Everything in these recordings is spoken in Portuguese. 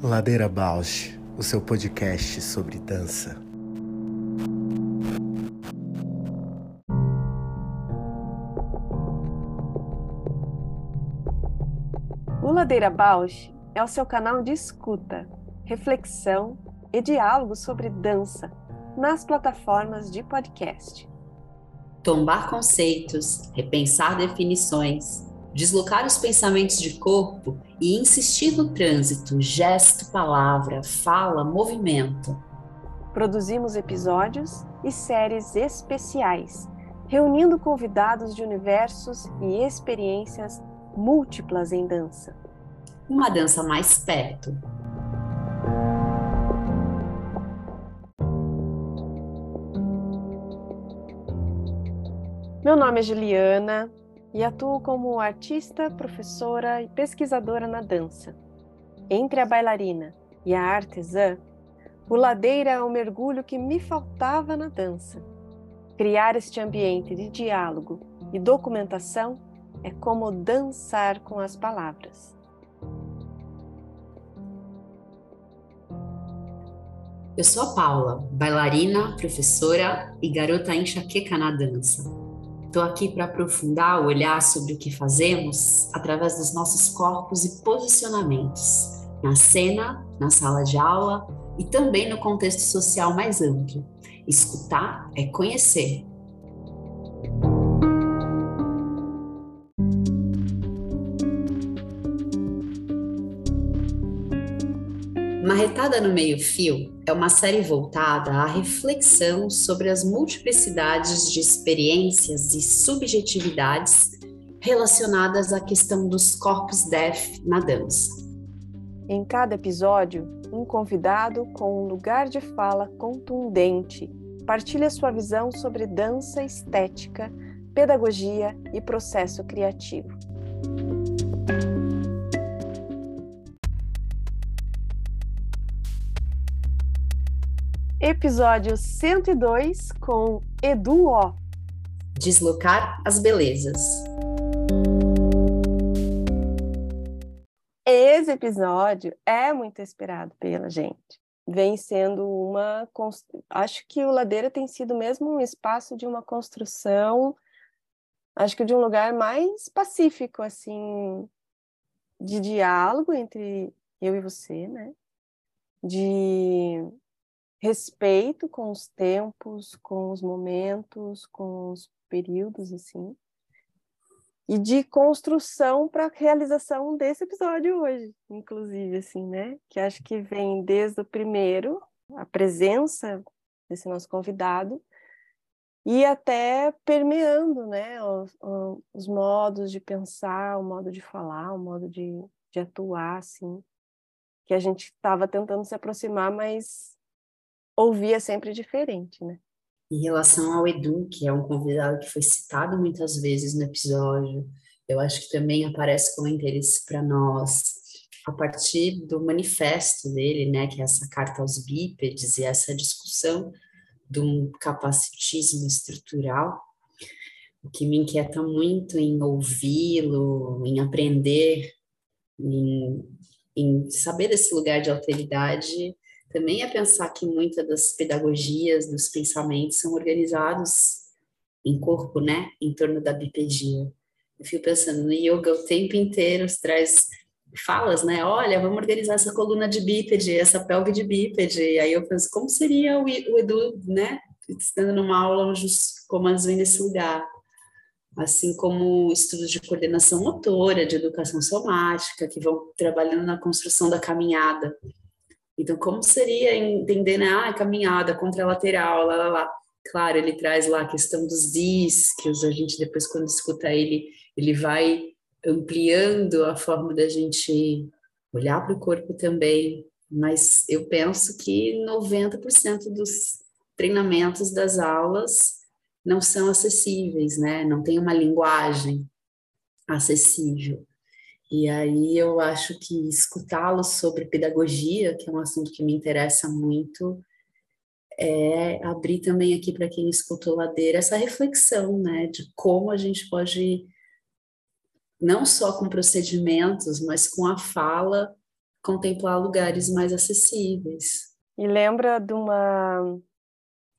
Ladeira Bausch, o seu podcast sobre dança. O Ladeira Bausch é o seu canal de escuta, reflexão e diálogo sobre dança nas plataformas de podcast. Tombar conceitos, repensar definições, deslocar os pensamentos de corpo e insistir no trânsito, gesto, palavra, fala, movimento. Produzimos episódios e séries especiais, reunindo convidados de universos e experiências múltiplas em dança. Uma dança mais perto. Meu nome é Juliana e atuo como artista, professora e pesquisadora na dança. Entre a bailarina e a artesã, o ladeira é o mergulho que me faltava na dança. Criar este ambiente de diálogo e documentação é como dançar com as palavras. Eu sou a Paula, bailarina, professora e garota enxaqueca na dança. Estou aqui para aprofundar o olhar sobre o que fazemos através dos nossos corpos e posicionamentos, na cena, na sala de aula e também no contexto social mais amplo. Escutar é conhecer. Marretada no Meio-Fio é uma série voltada à reflexão sobre as multiplicidades de experiências e subjetividades relacionadas à questão dos corpos DEF na dança. Em cada episódio, um convidado com um lugar de fala contundente partilha sua visão sobre dança estética, pedagogia e processo criativo. Episódio 102 com Edu O. Deslocar as belezas. Esse episódio é muito esperado pela gente. Vem sendo uma. Acho que o Ladeira tem sido mesmo um espaço de uma construção, acho que de um lugar mais pacífico, assim, de diálogo entre eu e você, né? De respeito com os tempos, com os momentos, com os períodos, assim, e de construção para a realização desse episódio hoje, inclusive, assim, né? Que acho que vem desde o primeiro, a presença desse nosso convidado, e até permeando, né? Os, os modos de pensar, o modo de falar, o modo de, de atuar, assim, que a gente estava tentando se aproximar, mas ouvir é sempre diferente, né? Em relação ao Edu, que é um convidado que foi citado muitas vezes no episódio, eu acho que também aparece com interesse para nós a partir do manifesto dele, né, que é essa carta aos bípedes e essa discussão de um capacitismo estrutural, o que me inquieta muito em ouvi-lo, em aprender, em, em saber desse lugar de alteridade, também é pensar que muitas das pedagogias, dos pensamentos são organizados em corpo, né, em torno da bipedia. Eu fico pensando no yoga o tempo inteiro traz falas, né? Olha, vamos organizar essa coluna de bípede, essa pelve de bípede. Aí eu penso, como seria o, Edu, né? Estando numa aula comandos vêm desse lugar. Assim como estudos de coordenação motora, de educação somática, que vão trabalhando na construção da caminhada então, como seria entender, né? Ah, caminhada contralateral, lá, lá, lá. Claro, ele traz lá a questão dos discos, a gente depois, quando escuta ele, ele vai ampliando a forma da gente olhar para o corpo também, mas eu penso que 90% dos treinamentos das aulas não são acessíveis, né? Não tem uma linguagem acessível. E aí eu acho que escutá-lo sobre pedagogia, que é um assunto que me interessa muito, é abrir também aqui para quem escutou Ladeira essa reflexão, né, de como a gente pode não só com procedimentos, mas com a fala, contemplar lugares mais acessíveis. E lembra de uma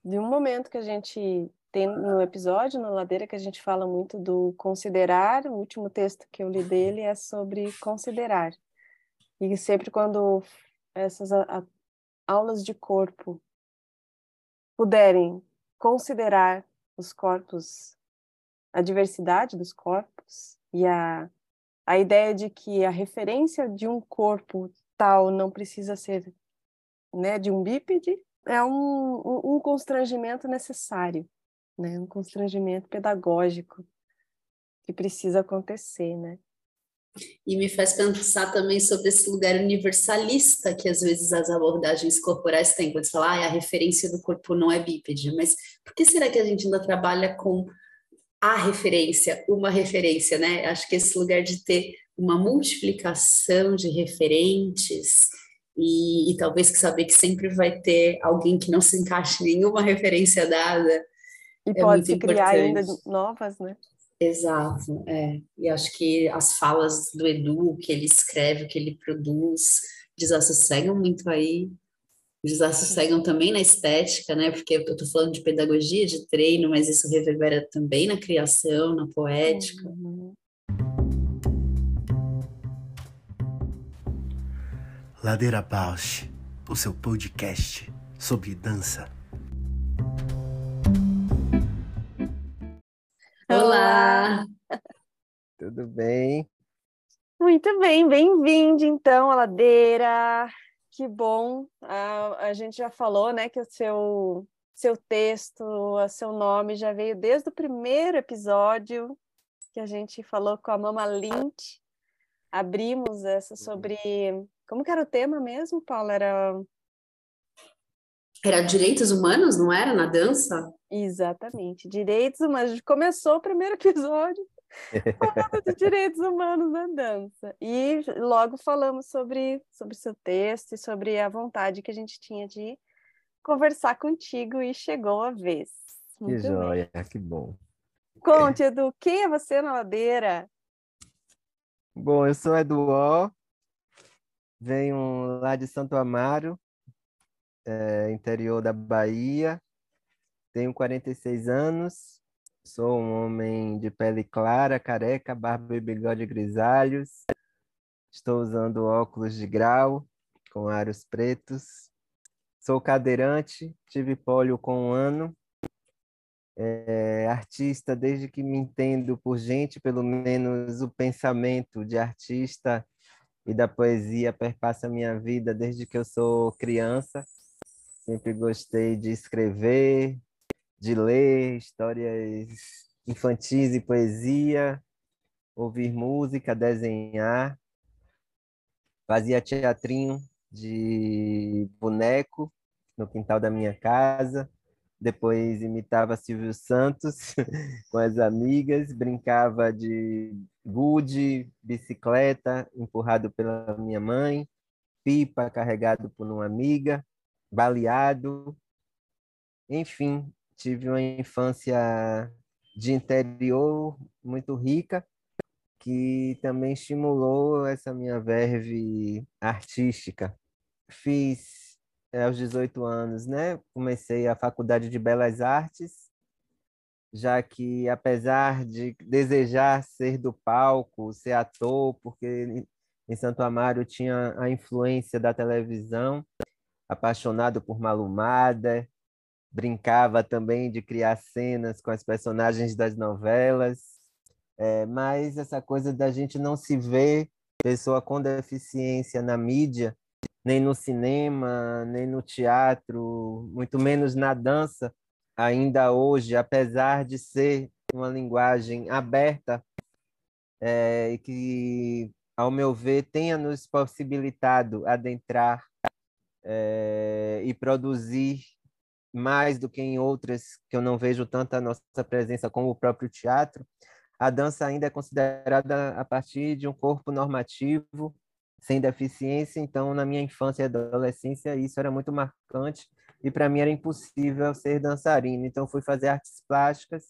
de um momento que a gente tem no episódio, na Ladeira, que a gente fala muito do considerar. O último texto que eu li dele é sobre considerar. E sempre quando essas a, a, aulas de corpo puderem considerar os corpos, a diversidade dos corpos e a, a ideia de que a referência de um corpo tal não precisa ser né, de um bípede, é um, um constrangimento necessário, né, um constrangimento pedagógico que precisa acontecer, né? E me faz pensar também sobre esse lugar universalista que às vezes as abordagens corporais têm, quando você fala, ah, a referência do corpo não é bípede, mas por que será que a gente ainda trabalha com a referência, uma referência, né? Acho que esse lugar de ter uma multiplicação de referentes e, e talvez que saber que sempre vai ter alguém que não se encaixe em nenhuma referência dada. E é pode se criar ainda novas, né? Exato, é. E acho que as falas do Edu, que ele escreve, que ele produz, desassossegam muito aí, desassossegam também na estética, né? Porque eu tô falando de pedagogia, de treino, mas isso reverbera também na criação, na poética. Uhum. Ladeira Bausch, o seu podcast sobre dança. Olá! Tudo bem? Muito bem, bem-vindo então à ladeira. Que bom. A, a gente já falou, né, que o seu seu texto, o seu nome já veio desde o primeiro episódio que a gente falou com a Mama Lynch. Abrimos essa sobre como que era o tema mesmo, Paula? Era era direitos humanos, não era? Na dança? Exatamente, direitos humanos. A gente começou o primeiro episódio falando de direitos humanos na dança. E logo falamos sobre, sobre seu texto e sobre a vontade que a gente tinha de conversar contigo e chegou a vez. Muito que joia, que bom. Conte, Edu, quem é você na ladeira? Bom, eu sou Edu venho lá de Santo Amaro, é, interior da Bahia. Tenho 46 anos, sou um homem de pele clara, careca, barba e bigode grisalhos. Estou usando óculos de grau com aros pretos. Sou cadeirante, tive pólio com um ano. É, artista desde que me entendo por gente, pelo menos o pensamento de artista e da poesia perpassa a minha vida desde que eu sou criança. Sempre gostei de escrever, de ler histórias infantis e poesia, ouvir música, desenhar. Fazia teatrinho de boneco no quintal da minha casa. Depois imitava Silvio Santos com as amigas, brincava de gude, bicicleta empurrado pela minha mãe, pipa carregado por uma amiga, baleado. Enfim, tive uma infância de interior muito rica, que também estimulou essa minha verve artística. Fiz eh, aos 18 anos, né? Comecei a faculdade de Belas Artes, já que apesar de desejar ser do palco, ser ator, porque em Santo Amaro tinha a influência da televisão, apaixonado por Malumada, brincava também de criar cenas com as personagens das novelas, é, mas essa coisa da gente não se ver pessoa com deficiência na mídia, nem no cinema, nem no teatro, muito menos na dança, ainda hoje, apesar de ser uma linguagem aberta é, e que, ao meu ver, tenha nos possibilitado adentrar é, e produzir mais do que em outras que eu não vejo tanta nossa presença como o próprio teatro, a dança ainda é considerada a partir de um corpo normativo sem deficiência, então na minha infância e adolescência isso era muito marcante e para mim era impossível ser dançarina. Então fui fazer artes plásticas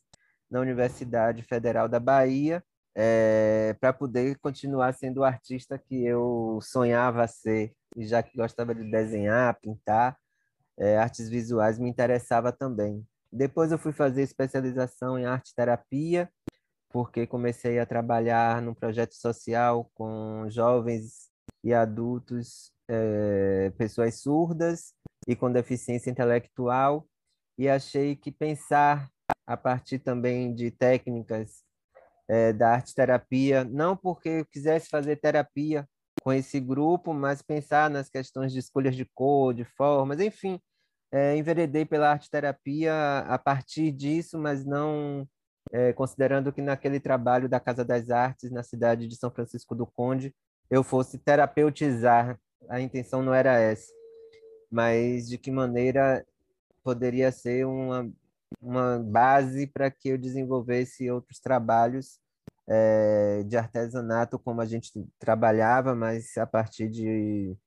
na Universidade Federal da Bahia é, para poder continuar sendo o artista que eu sonhava ser. Já que gostava de desenhar, pintar, é, artes visuais me interessava também. Depois eu fui fazer especialização em arte terapia, porque comecei a trabalhar num projeto social com jovens e adultos, é, pessoas surdas e com deficiência intelectual, e achei que pensar a partir também de técnicas é, da arte terapia, não porque eu quisesse fazer terapia com esse grupo, mas pensar nas questões de escolhas de cor, de formas, enfim, é, enveredei pela arte terapia a partir disso, mas não é, considerando que naquele trabalho da Casa das Artes na cidade de São Francisco do Conde eu fosse terapeutizar, a intenção não era essa, mas de que maneira poderia ser uma uma base para que eu desenvolvesse outros trabalhos é, de artesanato como a gente trabalhava, mas a partir de,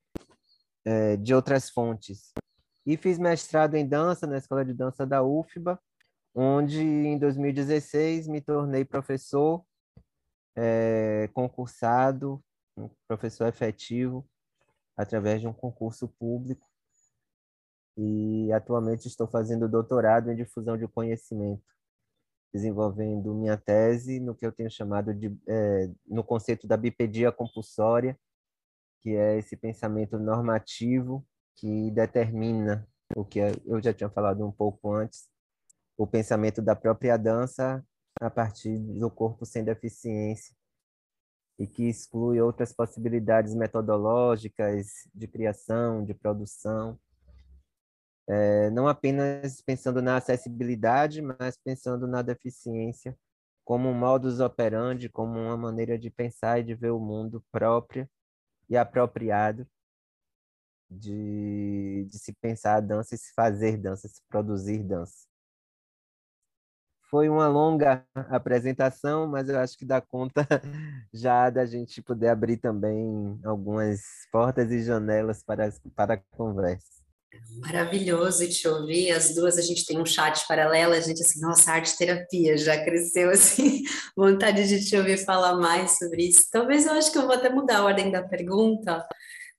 é, de outras fontes. E fiz mestrado em dança na Escola de Dança da UFBA, onde em 2016 me tornei professor é, concursado, um professor efetivo, através de um concurso público e atualmente estou fazendo doutorado em difusão de conhecimento, desenvolvendo minha tese no que eu tenho chamado de é, no conceito da bipedia compulsória, que é esse pensamento normativo que determina o que eu já tinha falado um pouco antes, o pensamento da própria dança a partir do corpo sem deficiência e que exclui outras possibilidades metodológicas de criação, de produção é, não apenas pensando na acessibilidade, mas pensando na deficiência como um modus operandi, como uma maneira de pensar e de ver o mundo própria e apropriado de, de se pensar a dança e se fazer dança, se produzir dança. Foi uma longa apresentação, mas eu acho que dá conta já da gente poder abrir também algumas portas e janelas para, para a conversa. Maravilhoso te ouvir. As duas, a gente tem um chat paralelo, a gente assim, nossa, arte terapia já cresceu assim, vontade de te ouvir falar mais sobre isso. Talvez eu acho que eu vou até mudar a ordem da pergunta,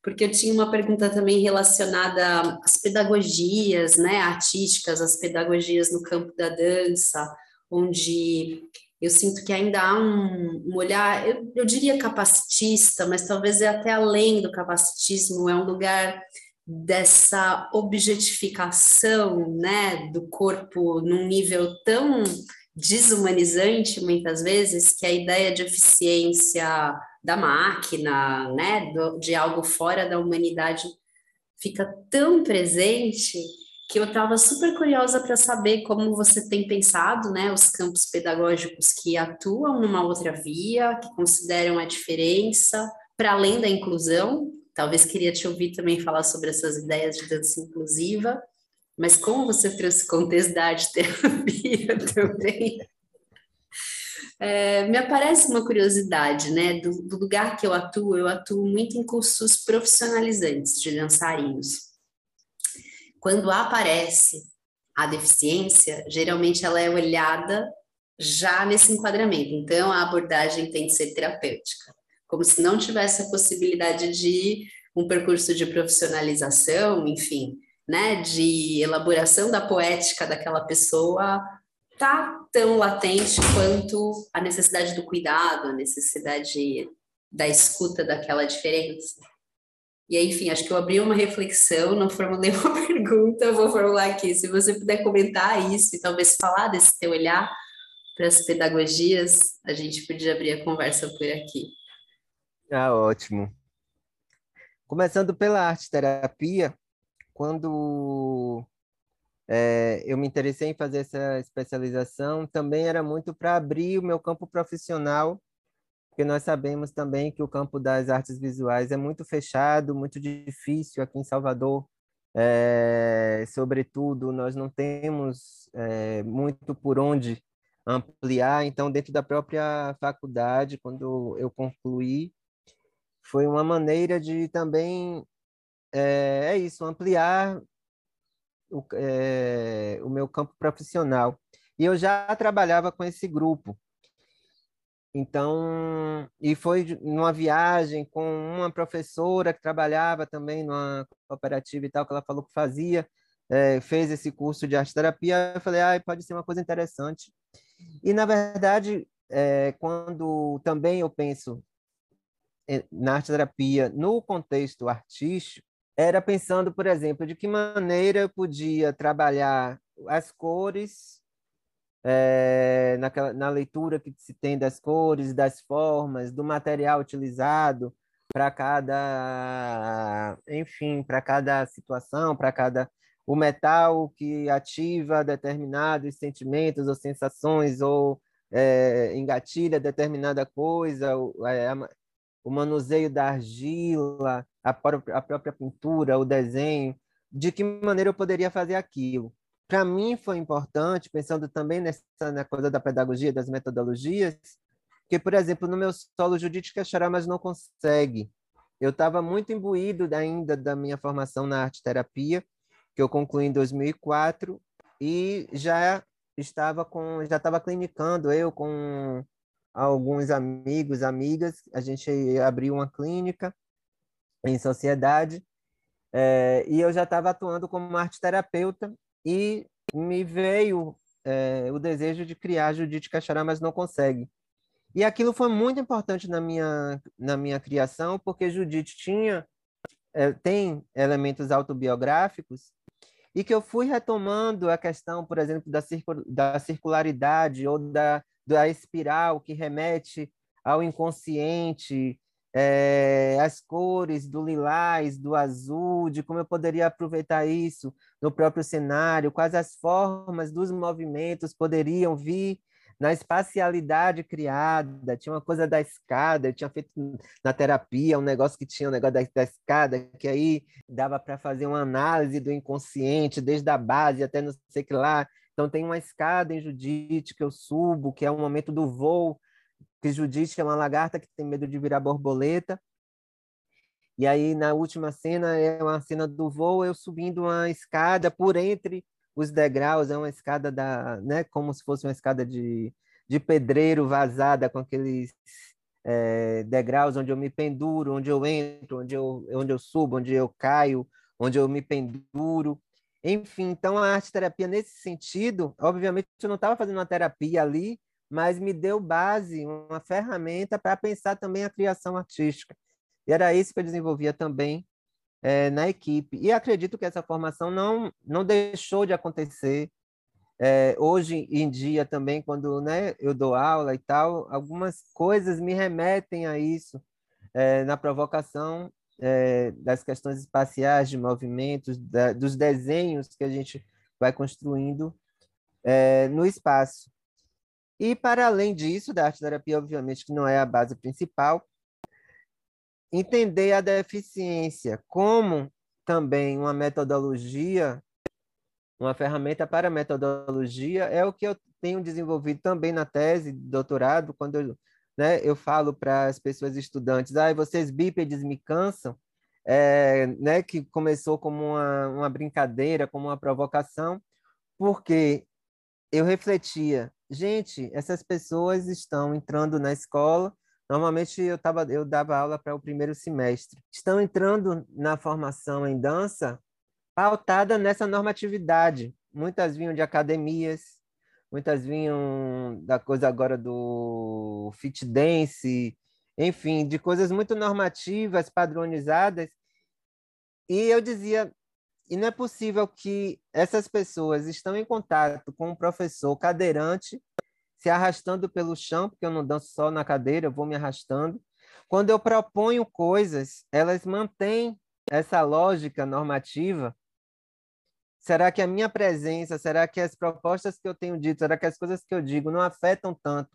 porque eu tinha uma pergunta também relacionada às pedagogias, né, artísticas, as pedagogias no campo da dança, onde eu sinto que ainda há um, um olhar, eu, eu diria capacitista, mas talvez é até além do capacitismo, é um lugar dessa objetificação, né, do corpo num nível tão desumanizante muitas vezes que a ideia de eficiência da máquina, né, de algo fora da humanidade fica tão presente que eu estava super curiosa para saber como você tem pensado, né, os campos pedagógicos que atuam numa outra via, que consideram a diferença, para além da inclusão, Talvez queria te ouvir também falar sobre essas ideias de dança inclusiva, mas como você trouxe contexto da arte terapia também, é, me aparece uma curiosidade, né? Do, do, lugar que eu atuo, eu atuo muito em cursos profissionalizantes de dançarinos. Quando aparece a deficiência, geralmente ela é olhada já nesse enquadramento. Então, a abordagem tem que ser terapêutica como se não tivesse a possibilidade de um percurso de profissionalização, enfim, né, de elaboração da poética daquela pessoa tá tão latente quanto a necessidade do cuidado, a necessidade da escuta daquela diferença. E aí, enfim, acho que eu abri uma reflexão, não formulei uma pergunta, vou formular aqui. Se você puder comentar isso e talvez falar desse teu olhar para as pedagogias, a gente podia abrir a conversa por aqui. Ah, ótimo. Começando pela arte terapia, quando é, eu me interessei em fazer essa especialização, também era muito para abrir o meu campo profissional, porque nós sabemos também que o campo das artes visuais é muito fechado, muito difícil aqui em Salvador. É, sobretudo, nós não temos é, muito por onde ampliar, então, dentro da própria faculdade, quando eu concluí, foi uma maneira de também é, é isso ampliar o, é, o meu campo profissional e eu já trabalhava com esse grupo Então, e foi numa viagem com uma professora que trabalhava também numa cooperativa e tal, que ela falou que fazia, é, fez esse curso de arte terapia. Eu falei, ah, pode ser uma coisa interessante. E, na verdade, é, quando também eu penso na arte terapia no contexto artístico, era pensando, por exemplo, de que maneira eu podia trabalhar as cores é, naquela, na leitura que se tem das cores, das formas, do material utilizado para cada, enfim, para cada situação, para cada o metal que ativa determinados sentimentos ou sensações ou é, engatilha determinada coisa, é, o manuseio da argila, a própria, a própria pintura, o desenho, de que maneira eu poderia fazer aquilo para mim foi importante, pensando também nessa na coisa da pedagogia, das metodologias, que, por exemplo, no meu solo, Judite quer chorar, mas não consegue. Eu estava muito imbuído ainda da minha formação na arte terapia, que eu concluí em 2004, e já estava com já estava clinicando eu com alguns amigos, amigas, a gente abriu uma clínica em sociedade, é, e eu já estava atuando como arte terapeuta e me veio é, o desejo de criar Judite Cachará, mas não consegue. E aquilo foi muito importante na minha, na minha criação, porque Judite tinha, é, tem elementos autobiográficos e que eu fui retomando a questão, por exemplo, da circularidade ou da, da espiral que remete ao inconsciente, é, as cores do lilás, do azul, de como eu poderia aproveitar isso no próprio cenário, quais as formas dos movimentos poderiam vir na espacialidade criada, tinha uma coisa da escada, eu tinha feito na terapia um negócio que tinha um negócio da, da escada, que aí dava para fazer uma análise do inconsciente, desde a base até não sei que lá. Então tem uma escada em Judite que eu subo, que é o momento do voo, que Judite é uma lagarta que tem medo de virar borboleta. E aí, na última cena, é uma cena do voo, eu subindo uma escada por entre os degraus, é uma escada da, né, como se fosse uma escada de, de pedreiro vazada com aqueles é, degraus onde eu me penduro, onde eu entro, onde eu, onde eu subo, onde eu caio, onde eu me penduro. Enfim, então a arte terapia nesse sentido, obviamente eu não estava fazendo uma terapia ali, mas me deu base, uma ferramenta para pensar também a criação artística. E era isso que eu desenvolvia também é, na equipe. E acredito que essa formação não, não deixou de acontecer. É, hoje em dia também, quando né, eu dou aula e tal, algumas coisas me remetem a isso, é, na provocação é, das questões espaciais, de movimentos, da, dos desenhos que a gente vai construindo é, no espaço. E, para além disso, da arte terapia, obviamente, que não é a base principal, entender a deficiência como também uma metodologia, uma ferramenta para metodologia, é o que eu tenho desenvolvido também na tese de doutorado, quando eu, né, eu falo para as pessoas estudantes, ah, vocês bípedes me cansam, é, né, que começou como uma, uma brincadeira, como uma provocação, porque eu refletia gente, essas pessoas estão entrando na escola. Normalmente eu, tava, eu dava aula para o primeiro semestre. Estão entrando na formação em dança pautada nessa normatividade. Muitas vinham de academias, muitas vinham da coisa agora do fit dance, enfim, de coisas muito normativas, padronizadas. E eu dizia, e não é possível que essas pessoas estão em contato com um professor cadeirante, se arrastando pelo chão, porque eu não danço só na cadeira, eu vou me arrastando. Quando eu proponho coisas, elas mantêm essa lógica normativa. Será que a minha presença, será que as propostas que eu tenho dito, será que as coisas que eu digo não afetam tanto,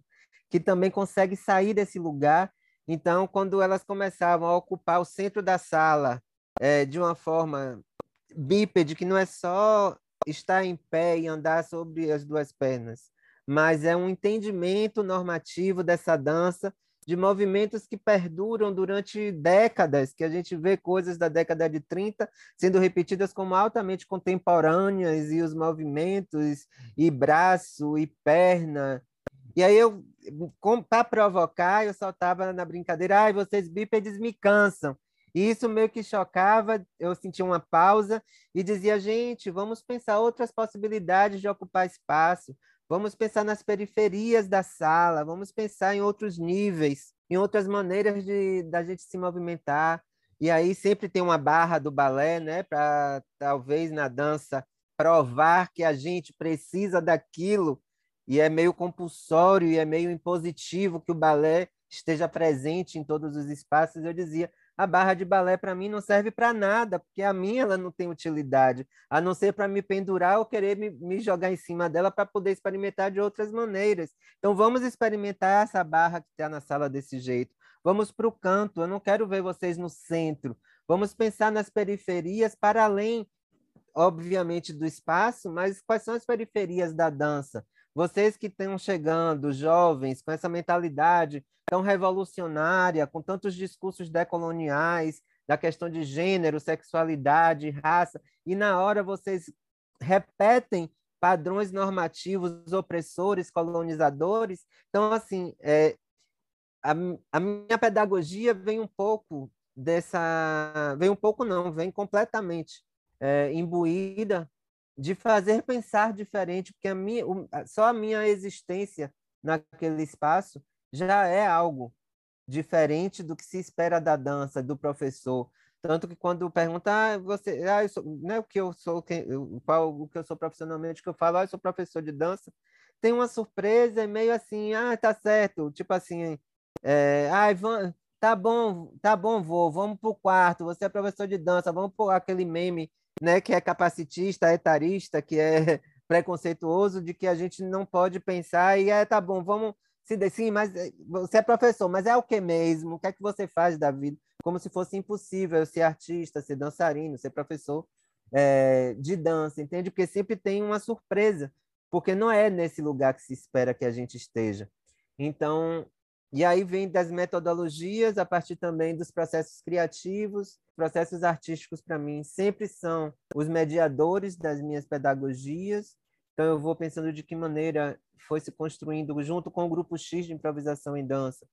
que também consegue sair desse lugar? Então, quando elas começavam a ocupar o centro da sala é, de uma forma bípede, que não é só estar em pé e andar sobre as duas pernas, mas é um entendimento normativo dessa dança, de movimentos que perduram durante décadas, que a gente vê coisas da década de 30 sendo repetidas como altamente contemporâneas, e os movimentos, e braço, e perna. E aí eu para provocar, eu soltava na brincadeira, ai, vocês bípedes me cansam. E isso meio que chocava, eu sentia uma pausa e dizia, gente, vamos pensar outras possibilidades de ocupar espaço, vamos pensar nas periferias da sala, vamos pensar em outros níveis, em outras maneiras de da gente se movimentar. E aí sempre tem uma barra do balé, né, para talvez na dança provar que a gente precisa daquilo e é meio compulsório e é meio impositivo que o balé esteja presente em todos os espaços. Eu dizia, a barra de balé para mim não serve para nada, porque a minha ela não tem utilidade, a não ser para me pendurar ou querer me, me jogar em cima dela para poder experimentar de outras maneiras. Então vamos experimentar essa barra que está na sala desse jeito. Vamos para o canto, eu não quero ver vocês no centro. Vamos pensar nas periferias para além, obviamente, do espaço, mas quais são as periferias da dança? Vocês que estão chegando, jovens, com essa mentalidade tão revolucionária, com tantos discursos decoloniais, da questão de gênero, sexualidade, raça, e na hora vocês repetem padrões normativos opressores, colonizadores. Então, assim, é, a, a minha pedagogia vem um pouco dessa. Vem um pouco, não, vem completamente é, imbuída de fazer pensar diferente, porque a minha, só a minha existência naquele espaço já é algo diferente do que se espera da dança, do professor. Tanto que quando pergunta, ah, você, ah, eu sou, não é o que eu sou, qual o que eu sou profissionalmente, que eu falo, ah, eu sou professor de dança, tem uma surpresa meio assim, ah, tá certo, tipo assim, é, ah, tá bom, tá bom, vou, vamos pro quarto, você é professor de dança, vamos por aquele meme né, que é capacitista, etarista, que é preconceituoso, de que a gente não pode pensar e é, tá bom, vamos se sim, mas eh, você é professor, mas é o que mesmo? O que é que você faz da vida? Como se fosse impossível ser artista, ser dançarino, ser professor é, de dança, entende? Porque sempre tem uma surpresa, porque não é nesse lugar que se espera que a gente esteja. Então, e aí vem das metodologias, a partir também dos processos criativos. Processos artísticos, para mim, sempre são os mediadores das minhas pedagogias. Então, eu vou pensando de que maneira foi se construindo, junto com o Grupo X de Improvisação em Dança,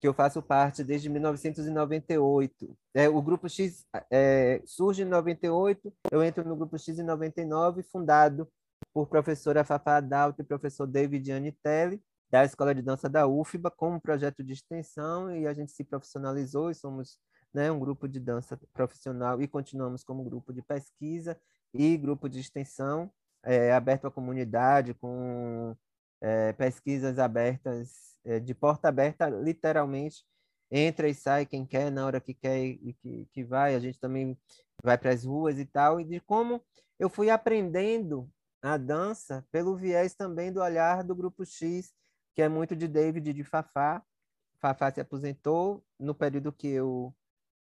que eu faço parte desde 1998. É, o Grupo X é, surge em 98, eu entro no Grupo X em 99, fundado por professora Fafá Adalto e professor David Anitelli da Escola de Dança da UFBA como projeto de extensão e a gente se profissionalizou e somos né, um grupo de dança profissional e continuamos como grupo de pesquisa e grupo de extensão é, aberto à comunidade com é, pesquisas abertas é, de porta aberta literalmente entra e sai quem quer na hora que quer e que, que vai. A gente também vai para as ruas e tal. E de como eu fui aprendendo a dança pelo viés também do olhar do grupo X que é muito de David de Fafá. Fafá se aposentou no período que eu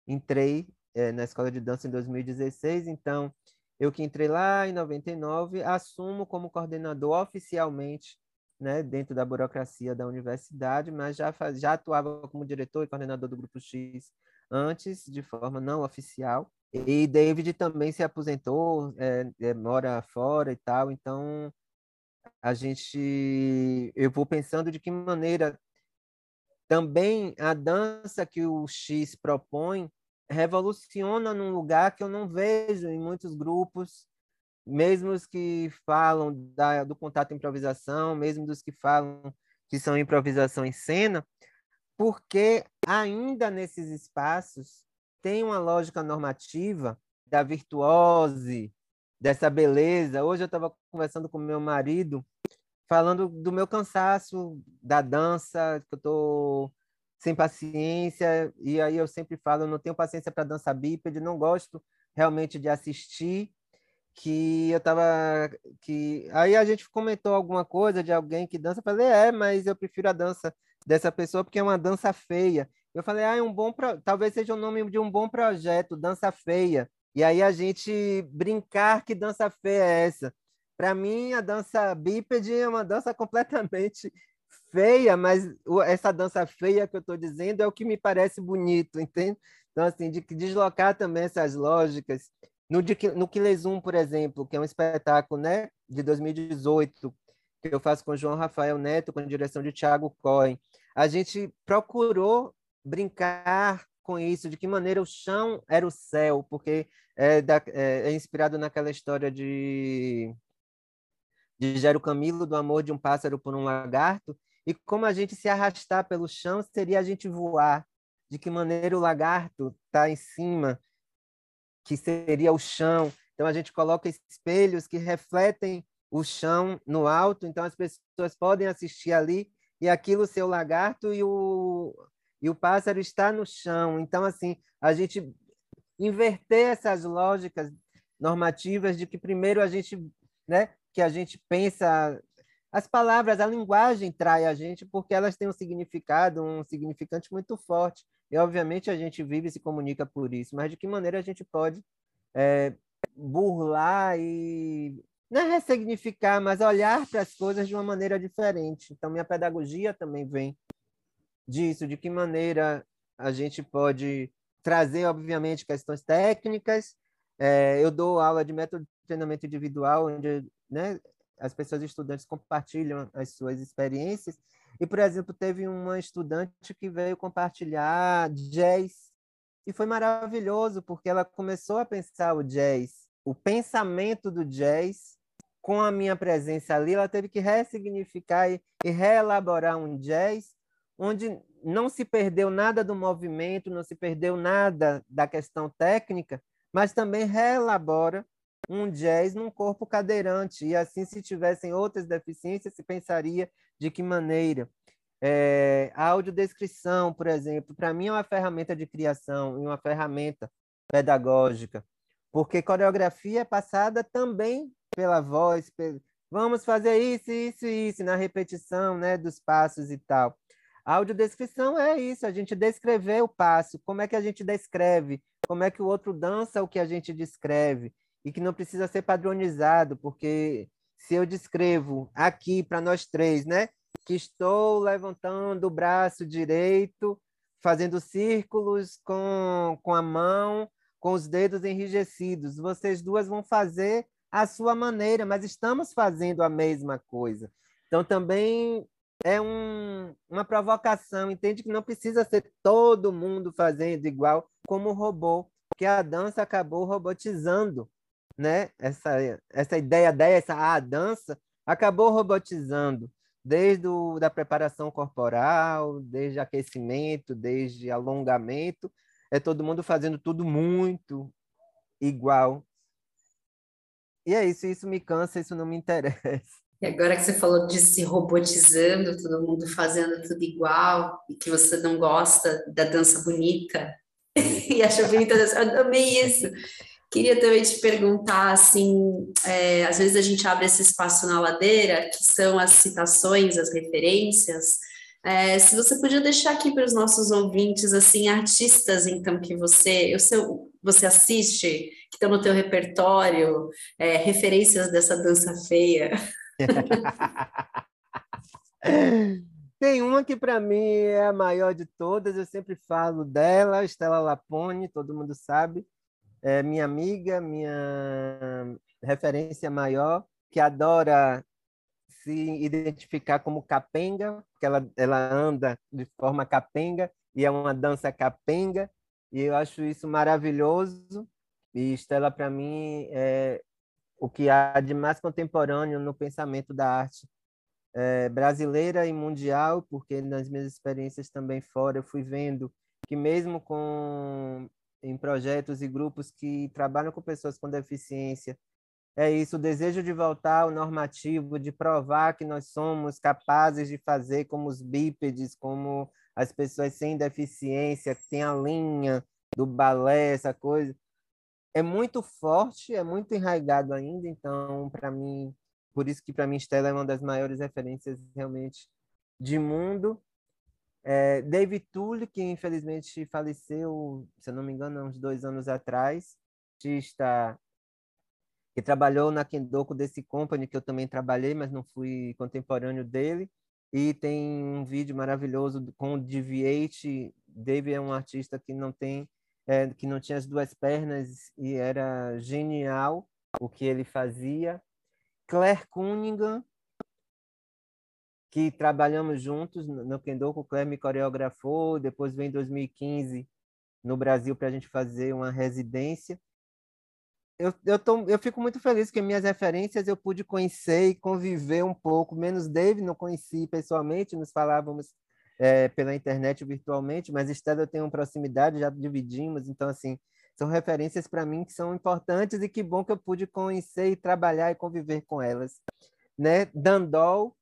entrei é, na escola de dança em 2016, então eu que entrei lá em 99, assumo como coordenador oficialmente, né, dentro da burocracia da universidade, mas já faz, já atuava como diretor e coordenador do grupo X antes, de forma não oficial. E David também se aposentou, é, é, mora fora e tal, então a gente eu vou pensando de que maneira também a dança que o X propõe revoluciona num lugar que eu não vejo em muitos grupos, mesmo os que falam da, do contato improvisação, mesmo dos que falam que são improvisação em cena, porque ainda nesses espaços tem uma lógica normativa da virtuose, dessa beleza. Hoje eu estava conversando com meu marido, falando do meu cansaço da dança, que eu estou sem paciência, e aí eu sempre falo, não tenho paciência para dança bípede, não gosto realmente de assistir, que eu tava que aí a gente comentou alguma coisa de alguém que dança, eu falei, é, mas eu prefiro a dança dessa pessoa porque é uma dança feia. Eu falei, ah, é um bom pro... talvez seja o nome de um bom projeto, dança feia. E aí a gente brincar que dança feia é essa. Para mim, a dança bípede é uma dança completamente feia, mas essa dança feia que eu estou dizendo é o que me parece bonito, entende? Então, assim, de deslocar também essas lógicas. No, no Quilesum, por exemplo, que é um espetáculo né, de 2018, que eu faço com João Rafael Neto, com direção de Tiago Cohen. A gente procurou brincar com isso, de que maneira o chão era o céu, porque é, da, é, é inspirado naquela história de, de Gero Camilo, do amor de um pássaro por um lagarto, e como a gente se arrastar pelo chão seria a gente voar, de que maneira o lagarto está em cima, que seria o chão. Então a gente coloca espelhos que refletem o chão no alto, então as pessoas podem assistir ali e aquilo ser o lagarto e o, e o pássaro está no chão. Então, assim, a gente inverter essas lógicas normativas de que primeiro a gente, né, que a gente pensa as palavras, a linguagem trai a gente porque elas têm um significado, um significante muito forte. E, obviamente, a gente vive e se comunica por isso. Mas de que maneira a gente pode é, burlar e não é ressignificar, mas olhar para as coisas de uma maneira diferente. Então, minha pedagogia também vem disso, de que maneira a gente pode trazer, obviamente, questões técnicas. É, eu dou aula de método de treinamento individual, onde né, as pessoas estudantes compartilham as suas experiências. E, por exemplo, teve uma estudante que veio compartilhar jazz. E foi maravilhoso, porque ela começou a pensar o jazz, o pensamento do jazz, com a minha presença ali, ela teve que ressignificar e, e reelaborar um jazz onde não se perdeu nada do movimento, não se perdeu nada da questão técnica, mas também reelabora um jazz num corpo cadeirante. E assim, se tivessem outras deficiências, se pensaria de que maneira. É, a audiodescrição, por exemplo, para mim é uma ferramenta de criação e uma ferramenta pedagógica, porque coreografia é passada também pela voz, vamos fazer isso, isso, isso, na repetição né, dos passos e tal. A audiodescrição é isso, a gente descrever o passo, como é que a gente descreve, como é que o outro dança o que a gente descreve, e que não precisa ser padronizado, porque se eu descrevo aqui para nós três, né, que estou levantando o braço direito, fazendo círculos com, com a mão, com os dedos enrijecidos, vocês duas vão fazer a sua maneira, mas estamos fazendo a mesma coisa. Então também é um, uma provocação, entende que não precisa ser todo mundo fazendo igual como o robô, porque a dança acabou robotizando né? Essa, essa ideia dessa, a dança, acabou robotizando desde o, da preparação corporal, desde aquecimento, desde alongamento, é todo mundo fazendo tudo muito igual. E é isso, isso me cansa, isso não me interessa. E agora que você falou de se robotizando, todo mundo fazendo tudo igual, e que você não gosta da dança bonita, e acha bonita a dança, eu amei isso. Queria também te perguntar, assim, é, às vezes a gente abre esse espaço na ladeira, que são as citações, as referências. É, se você podia deixar aqui para os nossos ouvintes, assim, artistas, então, que você, eu sei, você assiste, que estão no teu repertório, é, referências dessa dança feia. Tem uma que para mim é a maior de todas, eu sempre falo dela, Estela Lapone, todo mundo sabe é minha amiga, minha referência maior, que adora se identificar como capenga, porque ela, ela anda de forma capenga e é uma dança capenga, e eu acho isso maravilhoso. E Estela, para mim, é o que há de mais contemporâneo no pensamento da arte é, brasileira e mundial, porque nas minhas experiências também fora eu fui vendo que mesmo com em projetos e grupos que trabalham com pessoas com deficiência. É isso, o desejo de voltar ao normativo, de provar que nós somos capazes de fazer como os bípedes, como as pessoas sem deficiência, que tem a linha do balé, essa coisa. É muito forte, é muito enraizado ainda, então, para mim, por isso que para mim Stella é uma das maiores referências realmente de mundo é, David Tully, que infelizmente faleceu, se eu não me engano, uns dois anos atrás, artista que trabalhou na Kendoko desse company, que eu também trabalhei, mas não fui contemporâneo dele. E tem um vídeo maravilhoso com o Deviate. David é um artista que não tem, é, que não tinha as duas pernas e era genial o que ele fazia. Claire Cunningham, que trabalhamos juntos no Kendo, o Cleber me coreografou, depois veio em 2015 no Brasil para a gente fazer uma residência. Eu, eu, tô, eu fico muito feliz que minhas referências eu pude conhecer e conviver um pouco, menos Dave, não conheci pessoalmente, nos falávamos é, pela internet virtualmente, mas Estela eu tenho proximidade, já dividimos, então, assim, são referências para mim que são importantes e que bom que eu pude conhecer e trabalhar e conviver com elas. Né? Dandol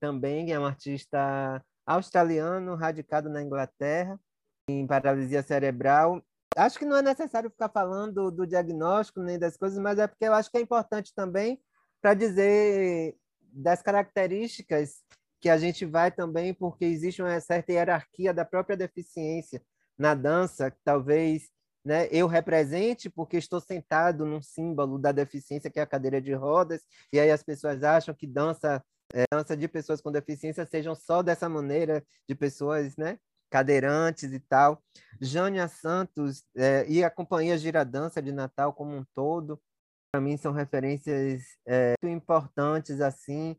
também é um artista australiano, radicado na Inglaterra, em paralisia cerebral. Acho que não é necessário ficar falando do diagnóstico nem das coisas, mas é porque eu acho que é importante também para dizer das características que a gente vai também, porque existe uma certa hierarquia da própria deficiência na dança, que talvez né, eu represente porque estou sentado num símbolo da deficiência, que é a cadeira de rodas, e aí as pessoas acham que dança, é, dança de pessoas com deficiência sejam só dessa maneira, de pessoas né, cadeirantes e tal. Jânia Santos é, e a Companhia Giradança de Natal como um todo, para mim são referências é, muito importantes assim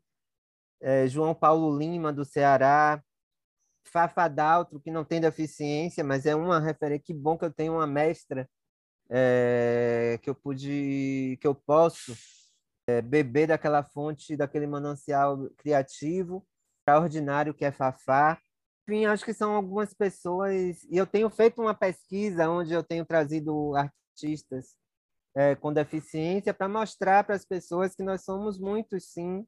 é, João Paulo Lima, do Ceará, Fafa Daltro, que não tem deficiência, mas é uma referência. Que bom que eu tenho uma mestra é, que eu pude, que eu posso é, beber daquela fonte, daquele manancial criativo, extraordinário que é Fafá. Enfim, acho que são algumas pessoas. E eu tenho feito uma pesquisa onde eu tenho trazido artistas é, com deficiência para mostrar para as pessoas que nós somos muitos, sim,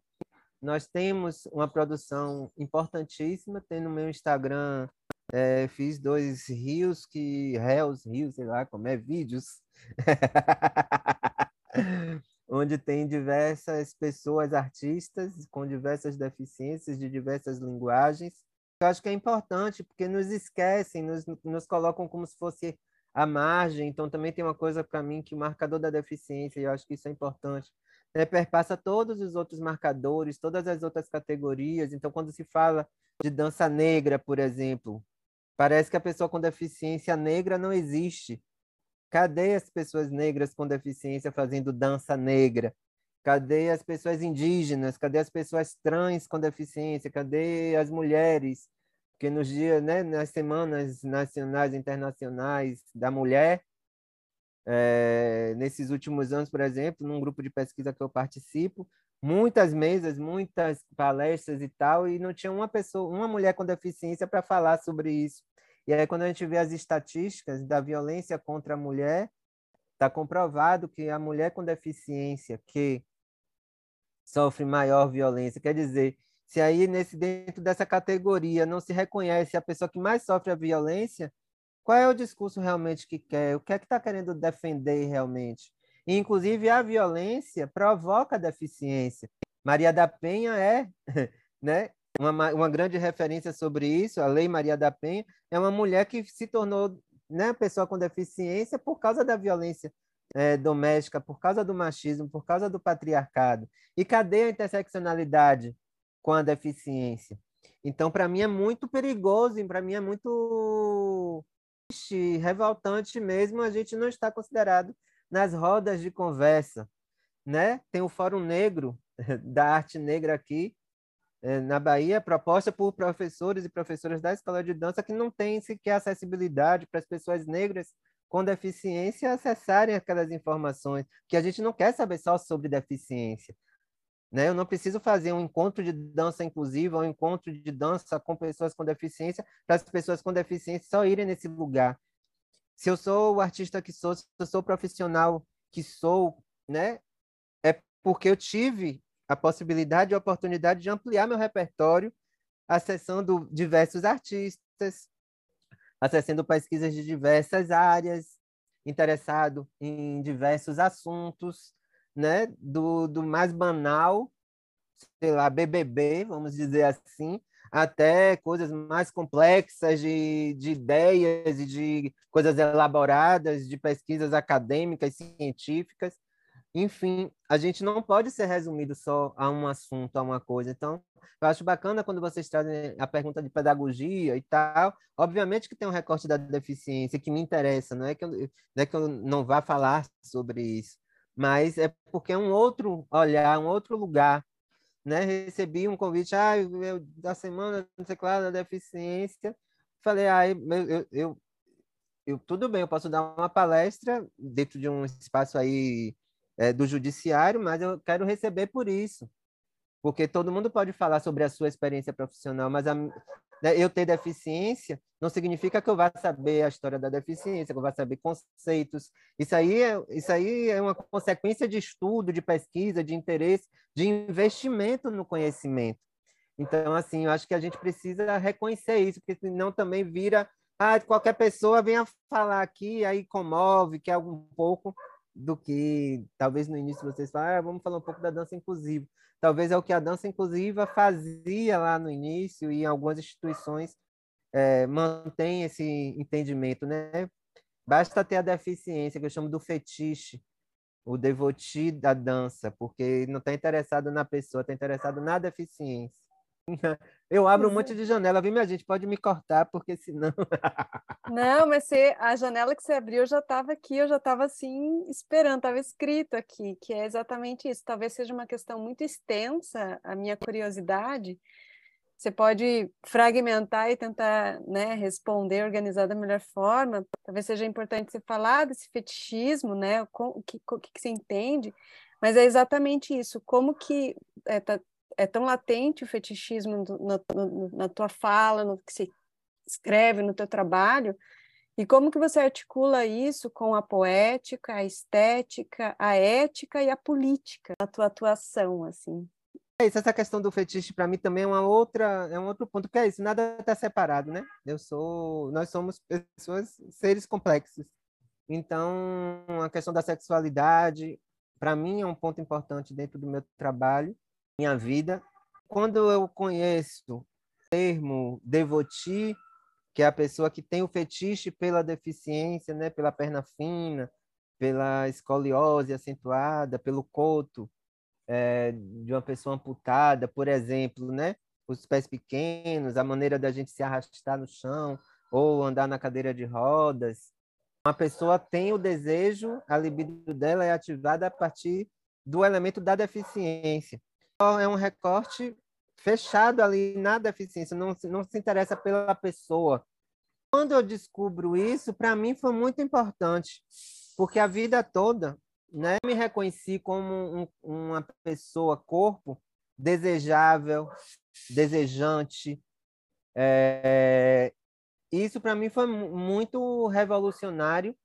nós temos uma produção importantíssima. Tem no meu Instagram, é, fiz dois rios que. Réus, rios, sei lá como é, vídeos. onde tem diversas pessoas artistas com diversas deficiências de diversas linguagens. Eu acho que é importante porque nos esquecem, nos, nos colocam como se fosse a margem. Então também tem uma coisa para mim que o marcador da deficiência, eu acho que isso é importante né, perpassa todos os outros marcadores, todas as outras categorias. Então, quando se fala de dança negra, por exemplo, parece que a pessoa com deficiência negra não existe. Cadê as pessoas negras com deficiência fazendo dança negra? Cadê as pessoas indígenas? Cadê as pessoas trans com deficiência? Cadê as mulheres? Porque nos dias, né, nas semanas nacionais e internacionais da mulher, é, nesses últimos anos, por exemplo, num grupo de pesquisa que eu participo, muitas mesas, muitas palestras e tal, e não tinha uma pessoa, uma mulher com deficiência para falar sobre isso. E aí, quando a gente vê as estatísticas da violência contra a mulher, está comprovado que a mulher com deficiência que sofre maior violência, quer dizer, se aí nesse dentro dessa categoria não se reconhece a pessoa que mais sofre a violência, qual é o discurso realmente que quer? O que é que está querendo defender realmente? E, inclusive, a violência provoca deficiência. Maria da Penha é né, uma, uma grande referência sobre isso. A Lei Maria da Penha é uma mulher que se tornou né, pessoa com deficiência por causa da violência é, doméstica, por causa do machismo, por causa do patriarcado. E cadê a interseccionalidade com a deficiência? Então, para mim, é muito perigoso e para mim é muito triste, revoltante mesmo a gente não está considerado nas rodas de conversa, né? Tem o Fórum Negro da Arte Negra aqui eh, na Bahia, proposta por professores e professoras da escola de dança que não tem sequer acessibilidade para as pessoas negras com deficiência acessarem aquelas informações, que a gente não quer saber só sobre deficiência. Né? Eu não preciso fazer um encontro de dança inclusiva, um encontro de dança com pessoas com deficiência, para as pessoas com deficiência só irem nesse lugar. Se eu sou o artista que sou, se eu sou o profissional que sou, né? é porque eu tive a possibilidade e a oportunidade de ampliar meu repertório, acessando diversos artistas, acessando pesquisas de diversas áreas, interessado em diversos assuntos, né, do, do mais banal, sei lá, BBB, vamos dizer assim, até coisas mais complexas de, de ideias e de coisas elaboradas, de pesquisas acadêmicas, científicas. Enfim, a gente não pode ser resumido só a um assunto, a uma coisa. Então, eu acho bacana quando vocês trazem a pergunta de pedagogia e tal. Obviamente que tem um recorte da deficiência que me interessa, não é que eu, não, é que eu não vá falar sobre isso mas é porque é um outro olhar, um outro lugar, né? Recebi um convite, ah, eu, da semana, não sei lá, da deficiência. Falei, ah, eu, eu, eu, tudo bem, eu posso dar uma palestra dentro de um espaço aí é, do judiciário, mas eu quero receber por isso. Porque todo mundo pode falar sobre a sua experiência profissional, mas a, eu ter deficiência não significa que eu vá saber a história da deficiência, que eu vá saber conceitos. Isso aí é, isso aí é uma consequência de estudo, de pesquisa, de interesse, de investimento no conhecimento. Então, assim, eu acho que a gente precisa reconhecer isso, porque senão também vira, ah, qualquer pessoa venha falar aqui, aí comove, que é um pouco do que talvez no início vocês falaram, ah, vamos falar um pouco da dança inclusiva. Talvez é o que a dança inclusiva fazia lá no início e algumas instituições é, esse entendimento, né? Basta ter a deficiência, que eu chamo do fetiche, o devoti da dança, porque não está interessado na pessoa, está interessado na deficiência. Eu abro um monte de janela, viu, minha gente? Pode me cortar, porque senão. Não, mas você, a janela que você abriu, eu já estava aqui, eu já estava assim, esperando, estava escrito aqui, que é exatamente isso. Talvez seja uma questão muito extensa, a minha curiosidade. Você pode fragmentar e tentar né, responder, organizar da melhor forma. Talvez seja importante você falar desse fetichismo, né? O que, o que você entende, mas é exatamente isso. Como que é, tá, é tão latente o fetichismo no, na tua fala, no que você escreve, no teu trabalho, e como que você articula isso com a poética, a estética, a ética e a política na tua atuação, assim? É isso, essa questão do fetiche para mim também é uma outra, é um outro ponto que é isso, nada está separado, né? Eu sou, nós somos pessoas, seres complexos. Então, a questão da sexualidade, para mim é um ponto importante dentro do meu trabalho minha vida. Quando eu conheço o termo devoti, que é a pessoa que tem o fetiche pela deficiência, né, pela perna fina, pela escoliose acentuada, pelo coto é, de uma pessoa amputada, por exemplo, né, os pés pequenos, a maneira da gente se arrastar no chão ou andar na cadeira de rodas. Uma pessoa tem o desejo, a libido dela é ativada a partir do elemento da deficiência é um recorte fechado ali na deficiência, não, não se interessa pela pessoa. Quando eu descubro isso, para mim foi muito importante, porque a vida toda né, me reconheci como um, uma pessoa, corpo desejável, desejante. É, isso para mim foi muito revolucionário,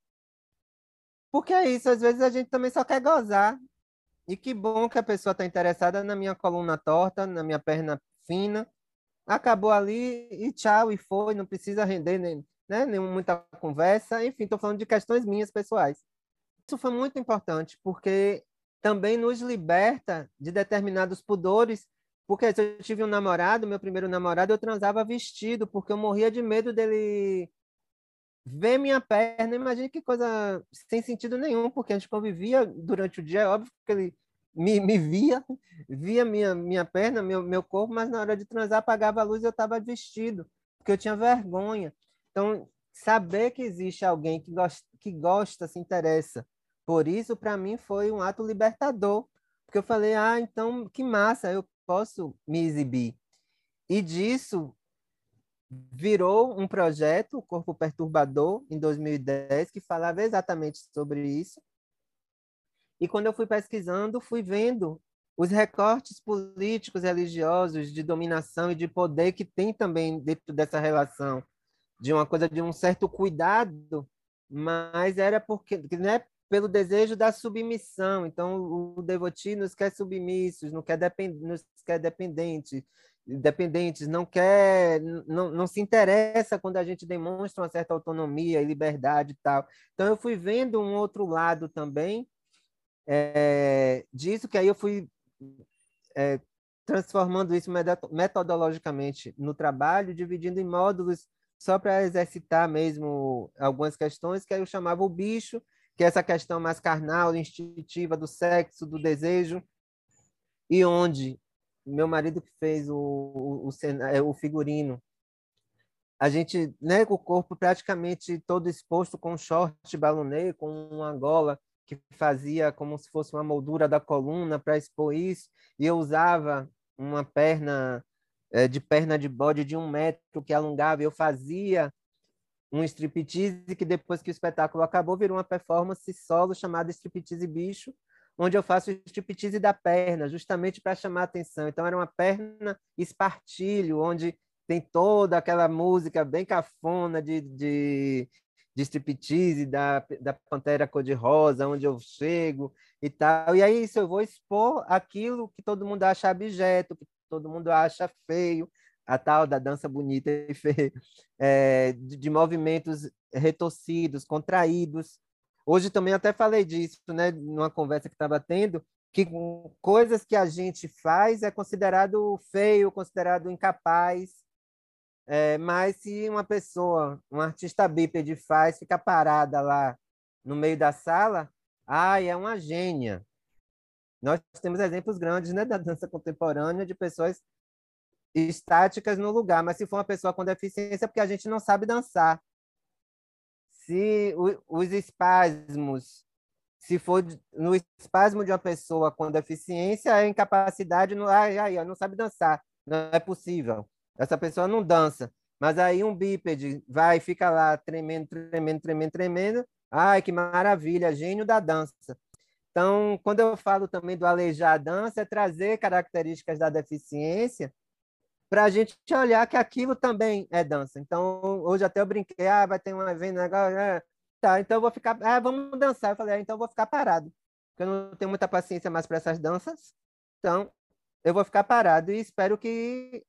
porque é isso, às vezes a gente também só quer gozar, e que bom que a pessoa está interessada na minha coluna torta, na minha perna fina. Acabou ali e tchau, e foi, não precisa render nem, né, nem muita conversa. Enfim, estou falando de questões minhas pessoais. Isso foi muito importante, porque também nos liberta de determinados pudores. Porque se eu tive um namorado, meu primeiro namorado, eu transava vestido, porque eu morria de medo dele ver minha perna, imagine que coisa sem sentido nenhum, porque a gente convivia durante o dia, é óbvio que ele me, me via, via minha, minha perna, meu, meu corpo, mas na hora de transar apagava a luz e eu estava vestido, porque eu tinha vergonha. Então, saber que existe alguém que gosta, que gosta se interessa por isso, para mim, foi um ato libertador, porque eu falei, ah, então, que massa, eu posso me exibir. E disso virou um projeto, o Corpo Perturbador, em 2010, que falava exatamente sobre isso. E quando eu fui pesquisando, fui vendo os recortes políticos religiosos de dominação e de poder que tem também dentro dessa relação, de uma coisa de um certo cuidado, mas era porque né, pelo desejo da submissão. Então, o devoti nos quer submissos, não quer, depend, nos quer dependentes, dependentes, não quer, não, não se interessa quando a gente demonstra uma certa autonomia e liberdade e tal. Então eu fui vendo um outro lado também é, disso que aí eu fui é, transformando isso metodologicamente no trabalho, dividindo em módulos só para exercitar mesmo algumas questões que aí eu chamava o bicho, que é essa questão mais carnal, instintiva do sexo, do desejo, e onde meu marido que fez o, o, o, é, figurino, a gente, né, com o corpo praticamente todo exposto com short balonê, com uma gola que fazia como se fosse uma moldura da coluna para expor isso, e eu usava uma perna é, de perna de bode de um metro que alongava, eu fazia um striptease que depois que o espetáculo acabou virou uma performance solo chamada Striptease Bicho, onde eu faço striptease da perna, justamente para chamar atenção. Então era uma perna espartilho, onde tem toda aquela música bem cafona de, de, de striptease da, da Pantera Cor-de-Rosa, onde eu chego e tal. E aí isso eu vou expor aquilo que todo mundo acha objeto, que todo mundo acha feio, a tal da dança bonita e feia, é, de, de, movimentos retorcidos, contraídos. Hoje também até falei disso, né, numa conversa que estava tendo, que coisas que a gente faz é considerado feio, considerado incapaz, é, mas se uma pessoa, um artista bípede faz, fica parada lá no meio da sala, ai, é uma gênia. Nós temos exemplos grandes né, da dança contemporânea de pessoas estáticas no lugar, mas se for uma pessoa com deficiência, é porque a gente não sabe dançar. Se os espasmos, se for no espasmo de uma pessoa com deficiência, a incapacidade, não, ai, ai, não sabe dançar, não é possível. Essa pessoa não dança. Mas aí um bípede vai, fica lá tremendo, tremendo, tremendo, tremendo. Ai, que maravilha, gênio da dança. Então, quando eu falo também do alejar a dança, é trazer características da deficiência para a gente olhar que aquilo também é dança. Então, hoje até eu brinquei, ah, vai ter um evento, negócio, é, tá, então eu vou ficar, ah, vamos dançar. Eu falei, ah, então eu vou ficar parado, porque eu não tenho muita paciência mais para essas danças, então eu vou ficar parado e espero que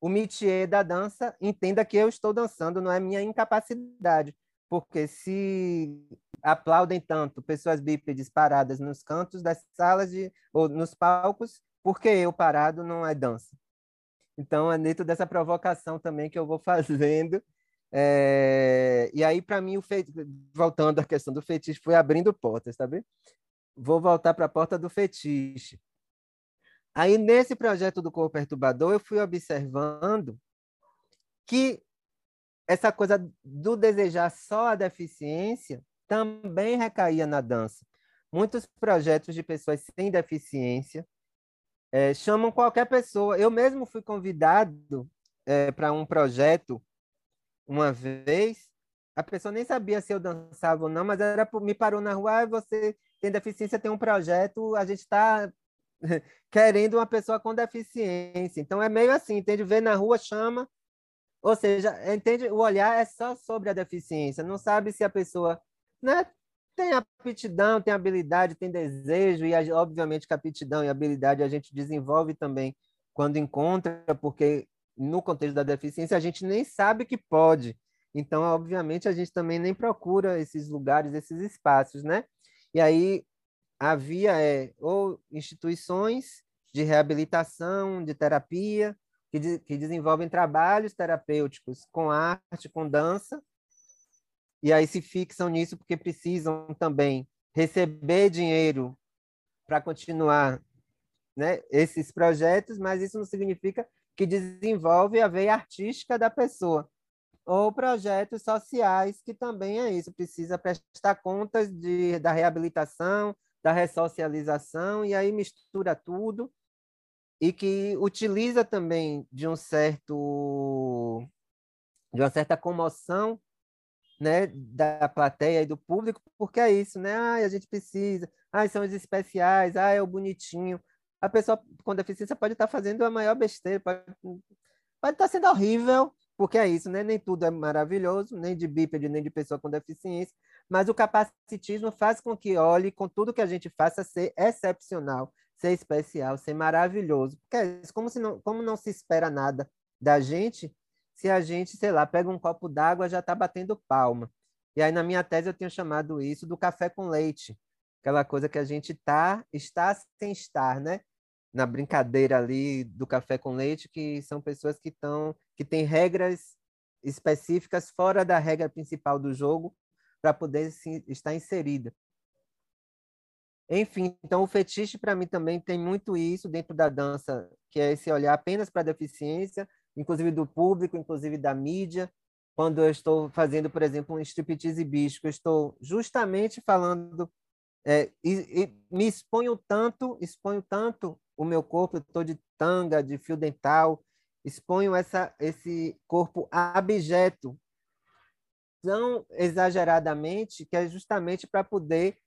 o métier da dança entenda que eu estou dançando, não é minha incapacidade, porque se aplaudem tanto pessoas bípedes paradas nos cantos das salas de, ou nos palcos, porque eu parado não é dança. Então, é dentro dessa provocação também que eu vou fazendo. É... E aí, para mim, o fe... voltando à questão do fetiche, foi abrindo portas, tá bem? Vou voltar para a porta do fetiche. Aí, nesse projeto do corpo perturbador, eu fui observando que essa coisa do desejar só a deficiência também recaía na dança. Muitos projetos de pessoas sem deficiência é, chamam qualquer pessoa. Eu mesmo fui convidado é, para um projeto uma vez. A pessoa nem sabia se eu dançava ou não, mas era me parou na rua. Ah, você tem deficiência, tem um projeto. A gente está querendo uma pessoa com deficiência. Então é meio assim, entende? Ver na rua chama. Ou seja, entende? O olhar é só sobre a deficiência. Não sabe se a pessoa né, tem aptidão, tem habilidade, tem desejo, e obviamente que a aptidão e a habilidade a gente desenvolve também quando encontra, porque no contexto da deficiência a gente nem sabe que pode. Então, obviamente, a gente também nem procura esses lugares, esses espaços, né? E aí havia é, ou instituições de reabilitação, de terapia, que, de, que desenvolvem trabalhos terapêuticos com arte, com dança, e aí se fixam nisso porque precisam também receber dinheiro para continuar né, esses projetos, mas isso não significa que desenvolve a veia artística da pessoa. Ou projetos sociais, que também é isso, precisa prestar contas de, da reabilitação, da ressocialização, e aí mistura tudo, e que utiliza também de um certo de uma certa comoção né, da plateia e do público, porque é isso, né? Ah, a gente precisa, ah, são os especiais, ah, é o bonitinho. A pessoa com deficiência pode estar fazendo a maior besteira, pode, pode estar sendo horrível, porque é isso, né? Nem tudo é maravilhoso, nem de bípede, nem de pessoa com deficiência, mas o capacitismo faz com que olhe com tudo que a gente faça ser excepcional, ser especial, ser maravilhoso. Porque é isso, como, se não, como não se espera nada da gente, se a gente, sei lá, pega um copo d'água, já está batendo palma. E aí, na minha tese, eu tenho chamado isso do café com leite, aquela coisa que a gente tá, está sem estar, né? Na brincadeira ali do café com leite, que são pessoas que estão, que têm regras específicas fora da regra principal do jogo para poder sim, estar inserida. Enfim, então o fetiche para mim também tem muito isso dentro da dança, que é esse olhar apenas para a deficiência inclusive do público, inclusive da mídia. Quando eu estou fazendo, por exemplo, um striptease bicho, eu estou justamente falando é, e, e me exponho tanto, exponho tanto o meu corpo, estou de tanga, de fio dental, exponho essa, esse corpo abjeto tão exageradamente que é justamente para poder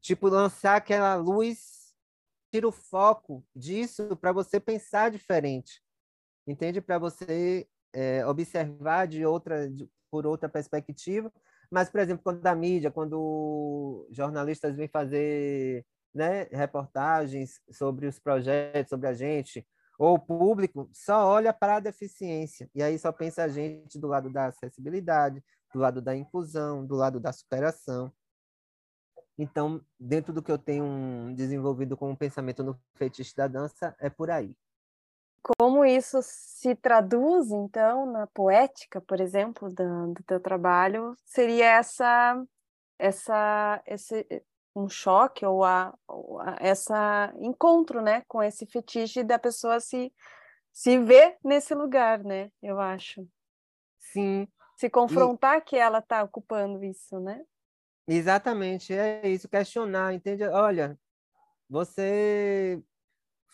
tipo lançar aquela luz tira o foco disso para você pensar diferente entende para você é, observar de outra de, por outra perspectiva mas por exemplo quando da mídia quando jornalistas vêm fazer né, reportagens sobre os projetos sobre a gente ou o público só olha para a deficiência e aí só pensa a gente do lado da acessibilidade do lado da inclusão, do lado da superação. Então, dentro do que eu tenho desenvolvido como pensamento no fetiche da dança, é por aí. Como isso se traduz, então, na poética, por exemplo, do, do teu trabalho, seria essa, essa, esse, um choque ou a, ou a, essa encontro, né, com esse fetiche da pessoa se se ver nesse lugar, né? Eu acho. Sim, se confrontar e... que ela está ocupando isso, né? Exatamente, é isso, questionar, entende? Olha, você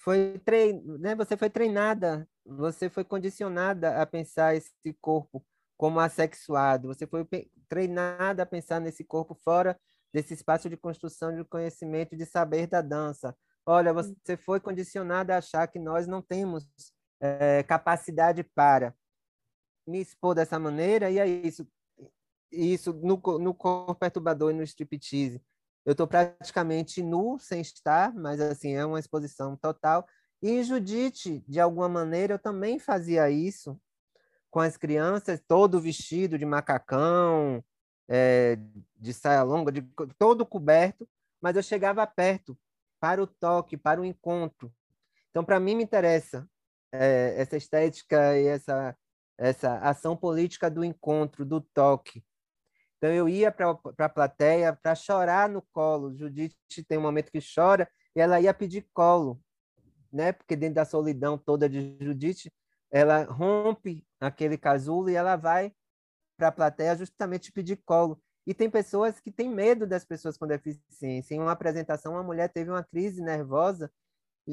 foi trein... né? você foi treinada, você foi condicionada a pensar esse corpo como assexuado, você foi treinada a pensar nesse corpo fora desse espaço de construção de conhecimento, de saber da dança. Olha, hum. você foi condicionada a achar que nós não temos é, capacidade para me expor dessa maneira, e é isso. Isso no, no corpo perturbador e no striptease. Eu estou praticamente nu, sem estar, mas assim, é uma exposição total. E Judite, de alguma maneira, eu também fazia isso com as crianças, todo vestido de macacão, é, de saia longa, de, todo coberto, mas eu chegava perto para o toque, para o encontro. Então, para mim, me interessa é, essa estética e essa essa ação política do encontro, do toque. Então eu ia para a plateia para chorar no colo. Judite tem um momento que chora e ela ia pedir colo, né? Porque dentro da solidão toda de Judite, ela rompe aquele casulo e ela vai para a plateia justamente pedir colo. E tem pessoas que têm medo das pessoas com deficiência. Em uma apresentação, uma mulher teve uma crise nervosa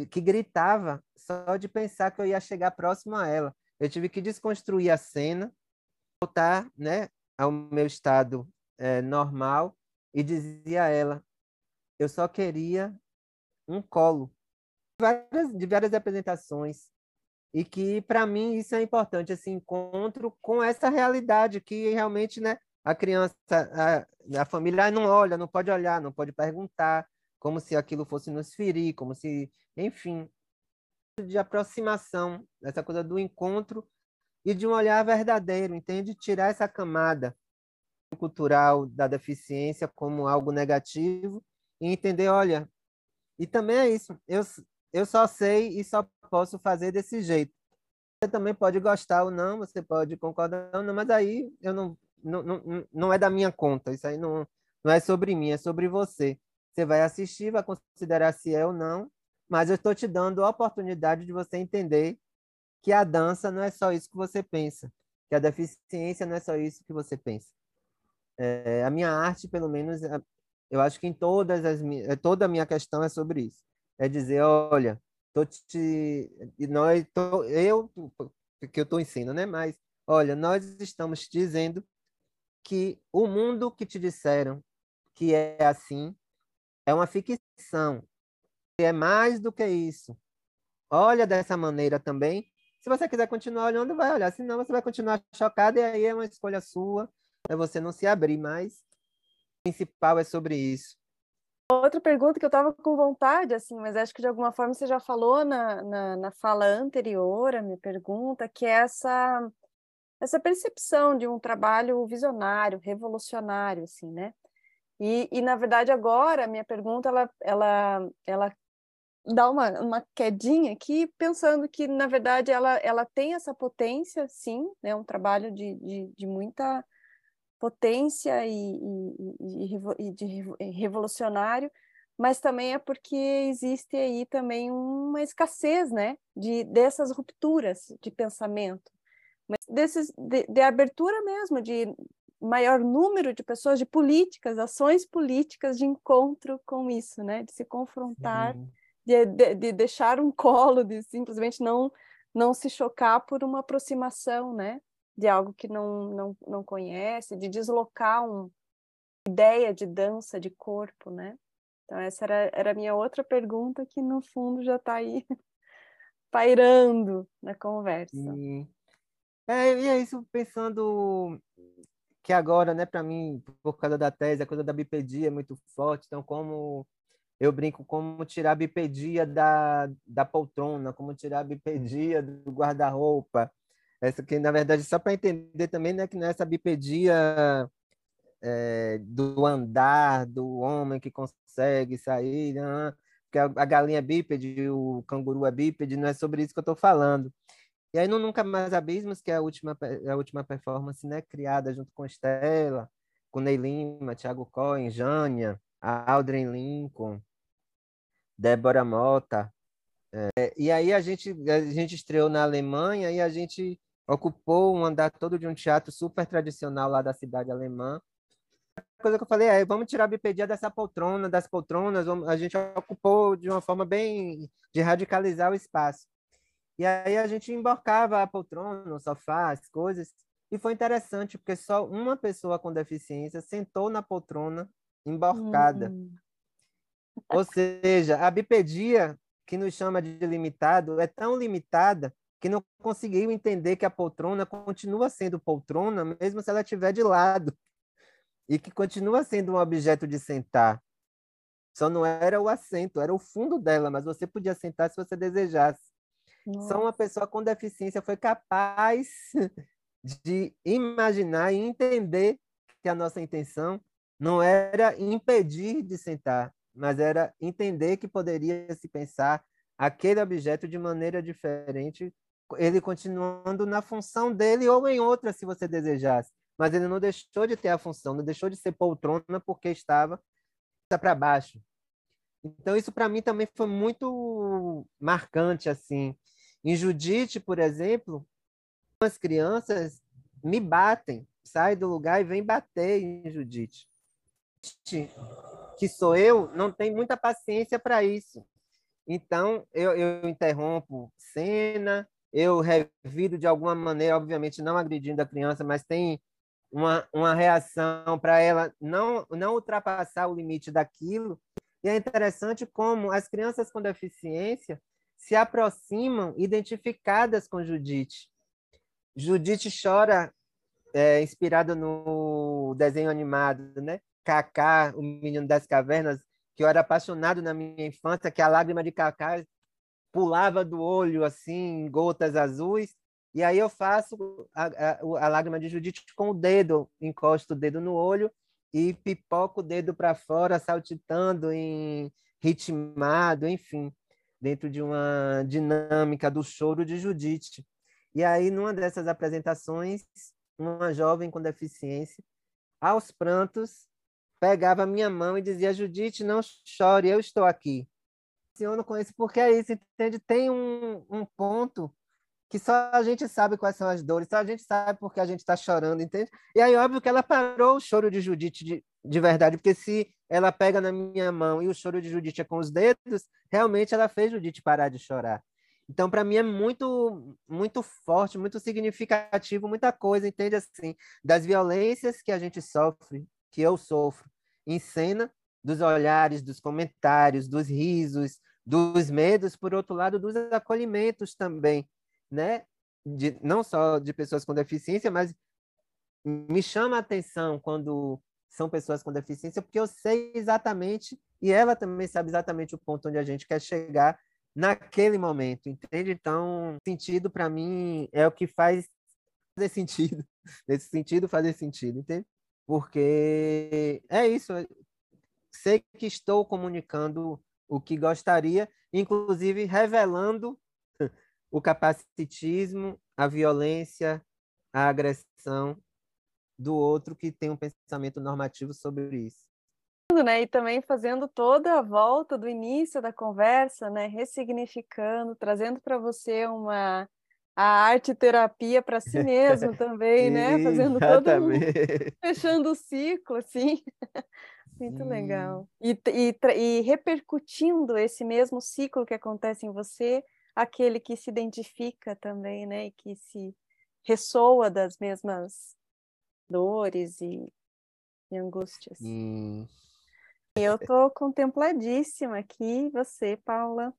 que gritava só de pensar que eu ia chegar próximo a ela. Eu tive que desconstruir a cena, voltar né, ao meu estado é, normal e dizia a ela: eu só queria um colo. Várias, de várias apresentações. E que, para mim, isso é importante, esse encontro com essa realidade que realmente né, a criança, a, a família não olha, não pode olhar, não pode perguntar, como se aquilo fosse nos ferir, como se, enfim, de aproximação, essa coisa do encontro e de um olhar verdadeiro, entende? Tirar essa camada cultural da deficiência como algo negativo e entender, olha, e também é isso, eu, eu só sei e só posso fazer desse jeito. Você também pode gostar ou não, você pode concordar ou não, mas aí eu não, não, não, não é da minha conta, isso aí não, não é sobre mim, é sobre você. Você vai assistir, vai considerar se é ou não, mas eu estou te dando a oportunidade de você entender que a dança não é só isso que você pensa, que a deficiência não é só isso que você pensa. É, a minha arte, pelo menos, eu acho que em todas as é, toda a minha questão é sobre isso. É dizer, olha, tô te, nós, tô, eu, que eu estou ensinando, né? Mas, olha, nós estamos dizendo que o mundo que te disseram que é assim é uma ficção, é mais do que isso. Olha dessa maneira também. Se você quiser continuar olhando, vai olhar. Senão, você vai continuar chocado e aí é uma escolha sua. É você não se abrir mais. O principal é sobre isso. Outra pergunta que eu estava com vontade, assim, mas acho que de alguma forma você já falou na, na, na fala anterior, a minha pergunta, que é essa, essa percepção de um trabalho visionário, revolucionário, assim, né? E, e na verdade agora a minha pergunta ela, ela, ela dá uma, uma quedinha aqui, pensando que, na verdade, ela, ela tem essa potência, sim, né? um trabalho de, de, de muita potência e, e, e, de revolucionário, mas também é porque existe aí também uma escassez né? de, dessas rupturas de pensamento, mas desses, de, de abertura mesmo, de maior número de pessoas, de políticas, ações políticas de encontro com isso, né? de se confrontar. De, de, de deixar um colo, de simplesmente não não se chocar por uma aproximação, né? De algo que não, não, não conhece, de deslocar uma ideia de dança, de corpo, né? Então, essa era, era a minha outra pergunta, que no fundo já está aí pairando na conversa. E, é, e é isso, pensando que agora, né, para mim, por causa da tese, a coisa da bipedia é muito forte, então, como eu brinco como tirar a bipedia da, da poltrona, como tirar a bipedia do guarda-roupa. Essa que, na verdade, só para entender também, né, que não é essa bipedia é, do andar, do homem que consegue sair, né? porque a, a galinha é bípede, o canguru é bípede, não é sobre isso que eu estou falando. E aí no Nunca Mais Abismos, que é a última, a última performance né, criada junto com Estela, com Ney Lima, Thiago Cohen, Jânia, Aldrin Lincoln, Débora Mota. É, e aí a gente, a gente estreou na Alemanha e a gente ocupou um andar todo de um teatro super tradicional lá da cidade alemã. A coisa que eu falei é, vamos tirar a bipedia dessa poltrona, das poltronas, a gente ocupou de uma forma bem de radicalizar o espaço. E aí a gente embarcava a poltrona, o sofá, as coisas, e foi interessante porque só uma pessoa com deficiência sentou na poltrona emborcada. Hum. Ou seja, a bipedia, que nos chama de limitado, é tão limitada que não conseguiu entender que a poltrona continua sendo poltrona, mesmo se ela estiver de lado, e que continua sendo um objeto de sentar. Só não era o assento, era o fundo dela, mas você podia sentar se você desejasse. Nossa. Só uma pessoa com deficiência foi capaz de imaginar e entender que a nossa intenção não era impedir de sentar, mas era entender que poderia se pensar aquele objeto de maneira diferente, ele continuando na função dele ou em outra, se você desejasse. Mas ele não deixou de ter a função, não deixou de ser poltrona porque estava para baixo. Então isso para mim também foi muito marcante assim. Em Judite, por exemplo, as crianças me batem, sai do lugar e vem bater em Judite que sou eu, não tem muita paciência para isso. Então, eu, eu interrompo cena, eu revido de alguma maneira, obviamente não agredindo a criança, mas tem uma, uma reação para ela não, não ultrapassar o limite daquilo. E é interessante como as crianças com deficiência se aproximam identificadas com Judite. Judite chora é, inspirado no desenho animado, né? Cacá, o menino das cavernas, que eu era apaixonado na minha infância, que a lágrima de Cacá pulava do olho assim, gotas azuis, e aí eu faço a, a, a lágrima de Judite com o dedo, encosto o dedo no olho e pipoco o dedo para fora, saltitando em ritmado, enfim, dentro de uma dinâmica do choro de Judite. E aí, numa dessas apresentações, uma jovem com deficiência, aos prantos, pegava a minha mão e dizia: Judite, não chore, eu estou aqui. Funciono com isso porque é isso, entende? Tem um, um ponto que só a gente sabe quais são as dores, só a gente sabe porque a gente está chorando, entende? E aí, óbvio que ela parou o choro de Judite de, de verdade, porque se ela pega na minha mão e o choro de Judite é com os dedos, realmente ela fez Judite parar de chorar. Então, para mim é muito, muito forte, muito significativo, muita coisa, entende? Assim, das violências que a gente sofre, que eu sofro, em cena dos olhares, dos comentários, dos risos, dos medos, por outro lado, dos acolhimentos também, né? De, não só de pessoas com deficiência, mas me chama a atenção quando são pessoas com deficiência, porque eu sei exatamente, e ela também sabe exatamente o ponto onde a gente quer chegar naquele momento, entende? Então, sentido para mim é o que faz fazer sentido, nesse sentido fazer sentido, entende? Porque é isso. Sei que estou comunicando o que gostaria, inclusive revelando o capacitismo, a violência, a agressão do outro que tem um pensamento normativo sobre isso. Né? E também fazendo toda a volta do início da conversa, né? ressignificando, trazendo para você uma a arte terapia para si mesmo também, né? Fazendo todo um... fechando o ciclo, assim. Muito legal. E, e, e repercutindo esse mesmo ciclo que acontece em você, aquele que se identifica também, né? E que se ressoa das mesmas dores e, e angústias. Sim. Eu estou contempladíssima aqui, você, Paula.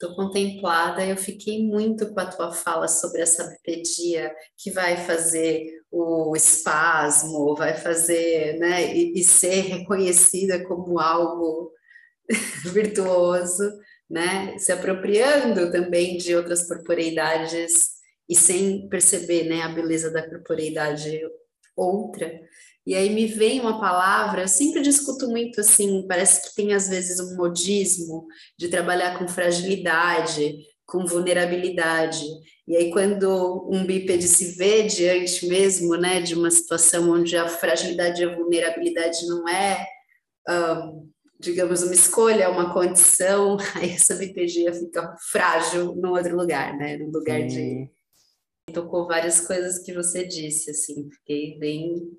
Estou contemplada, eu fiquei muito com a tua fala sobre essa bipedia que vai fazer o espasmo, vai fazer, né, e, e ser reconhecida como algo virtuoso, né, se apropriando também de outras corporeidades e sem perceber, né, a beleza da corporeidade outra. E aí me vem uma palavra, eu sempre discuto muito assim, parece que tem às vezes um modismo de trabalhar com fragilidade, com vulnerabilidade. E aí quando um bípede se vê diante mesmo, né, de uma situação onde a fragilidade e a vulnerabilidade não é, um, digamos, uma escolha, é uma condição, aí essa bipedia fica frágil num outro lugar, né, no lugar Sim. de tocou várias coisas que você disse, assim, fiquei bem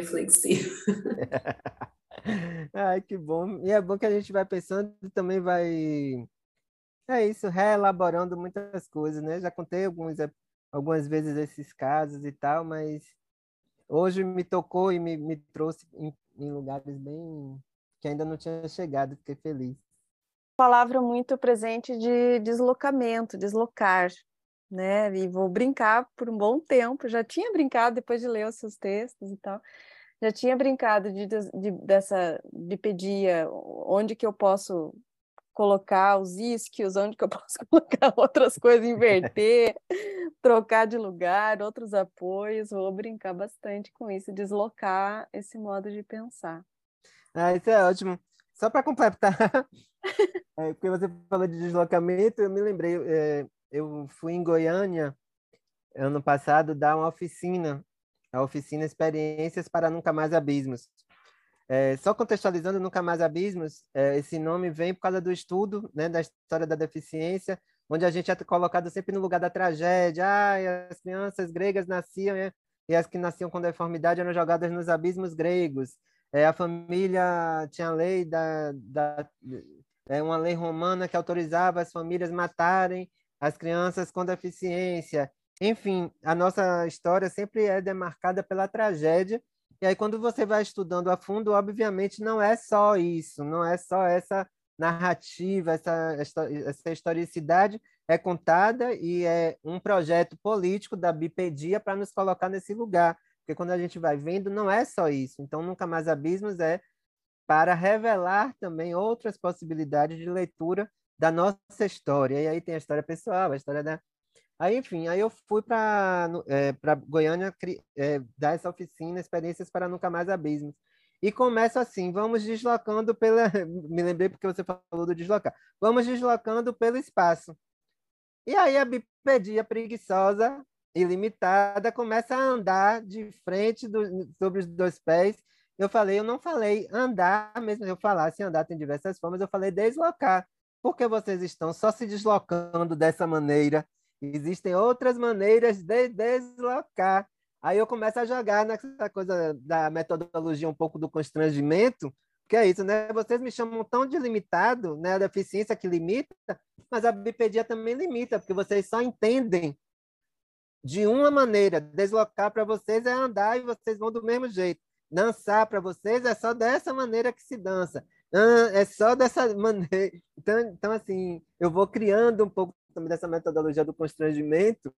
reflexivo. Ai, que bom. E é bom que a gente vai pensando e também vai. É isso, reelaborando muitas coisas, né? Já contei alguns, algumas vezes esses casos e tal, mas hoje me tocou e me, me trouxe em, em lugares bem. que ainda não tinha chegado, fiquei feliz. Palavra muito presente de deslocamento, deslocar, né? E vou brincar por um bom tempo. Já tinha brincado depois de ler os seus textos e tal. Já tinha brincado de, de dessa bipedia, onde que eu posso colocar os isquios, onde que eu posso colocar outras coisas, inverter, trocar de lugar, outros apoios. Vou brincar bastante com isso, deslocar esse modo de pensar. Ah, isso é ótimo. Só para completar, é, porque você falou de deslocamento, eu me lembrei, é, eu fui em Goiânia ano passado dar uma oficina, a oficina Experiências para Nunca Mais Abismos. É, só contextualizando Nunca Mais Abismos, é, esse nome vem por causa do estudo né, da história da deficiência, onde a gente é colocado sempre no lugar da tragédia. Ah, as crianças gregas nasciam né, e as que nasciam com deformidade eram jogadas nos abismos gregos. É, a família tinha lei da, da é, uma lei romana que autorizava as famílias matarem as crianças com deficiência. Enfim, a nossa história sempre é demarcada pela tragédia. E aí, quando você vai estudando a fundo, obviamente não é só isso, não é só essa narrativa, essa, essa historicidade é contada e é um projeto político da Bipedia para nos colocar nesse lugar. Porque quando a gente vai vendo, não é só isso. Então, Nunca Mais Abismos é para revelar também outras possibilidades de leitura da nossa história. E aí tem a história pessoal, a história da. Aí, enfim, aí eu fui para é, Goiânia é, dar essa oficina, experiências para nunca mais abismos. E começa assim, vamos deslocando pela. Me lembrei porque você falou do deslocar. Vamos deslocando pelo espaço. E aí a bipedia preguiçosa, ilimitada, começa a andar de frente do, sobre os dois pés. Eu falei, eu não falei andar, mesmo se eu falasse andar tem diversas formas, eu falei deslocar porque vocês estão só se deslocando dessa maneira. Existem outras maneiras de deslocar. Aí eu começo a jogar nessa coisa da metodologia um pouco do constrangimento, que é isso, né? Vocês me chamam tão de limitado, né? A deficiência que limita, mas a bipedia também limita, porque vocês só entendem de uma maneira. Deslocar para vocês é andar e vocês vão do mesmo jeito. Dançar para vocês é só dessa maneira que se dança. É só dessa maneira. Então, então, assim, eu vou criando um pouco também dessa metodologia do constrangimento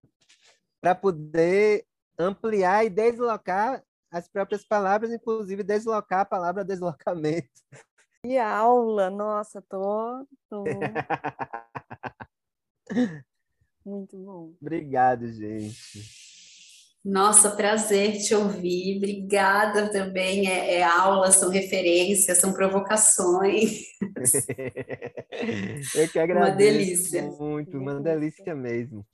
para poder ampliar e deslocar as próprias palavras, inclusive deslocar a palavra deslocamento. Que aula! Nossa, tô. tô... Muito bom. Obrigado, gente. Nossa, prazer te ouvir. Obrigada também. É, é aula, são referências, são provocações. Eu que agradeço. Uma delícia. Muito, uma delícia mesmo.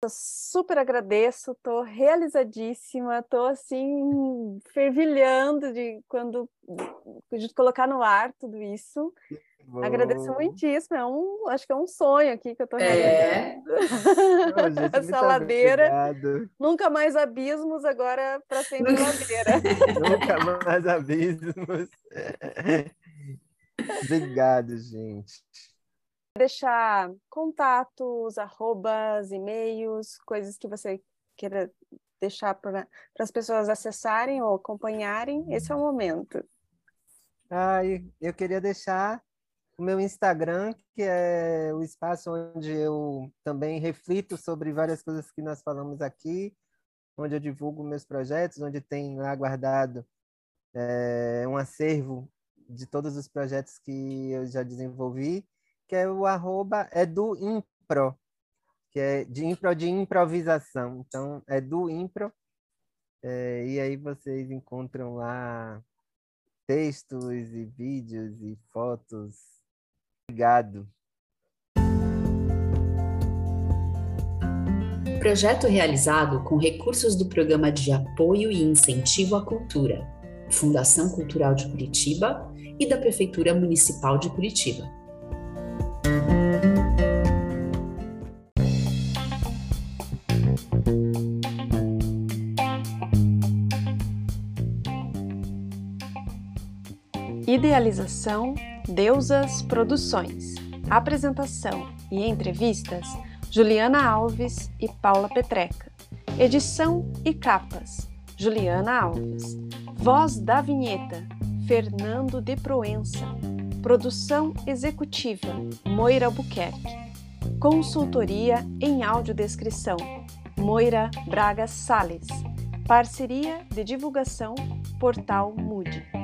Eu super agradeço, estou realizadíssima, estou assim fervilhando de quando de colocar no ar tudo isso. Bom. Agradeço muitíssimo. É um, acho que é um sonho aqui que eu tô É. realizando. Gente, Essa ladeira. obrigado. Nunca mais abismos, agora para sempre Nunca- ladeira. Nunca mais abismos. Obrigado, gente. Deixar contatos, arrobas, e-mails, coisas que você queira deixar para as pessoas acessarem ou acompanharem. Esse é o momento. Ah, eu queria deixar o meu Instagram, que é o espaço onde eu também reflito sobre várias coisas que nós falamos aqui, onde eu divulgo meus projetos, onde tem lá guardado eh, um acervo de todos os projetos que eu já desenvolvi, que é o arroba eduimpro, que é de impro de improvisação. Então, é do impro, eh, e aí vocês encontram lá textos e vídeos e fotos. Obrigado. Projeto realizado com recursos do Programa de Apoio e Incentivo à Cultura, Fundação Cultural de Curitiba e da Prefeitura Municipal de Curitiba. Idealização Deusas Produções. Apresentação e entrevistas Juliana Alves e Paula Petreca. Edição e capas Juliana Alves. Voz da vinheta Fernando de Proença. Produção executiva Moira Albuquerque. Consultoria em audiodescrição Moira Braga Sales. Parceria de divulgação Portal Mude.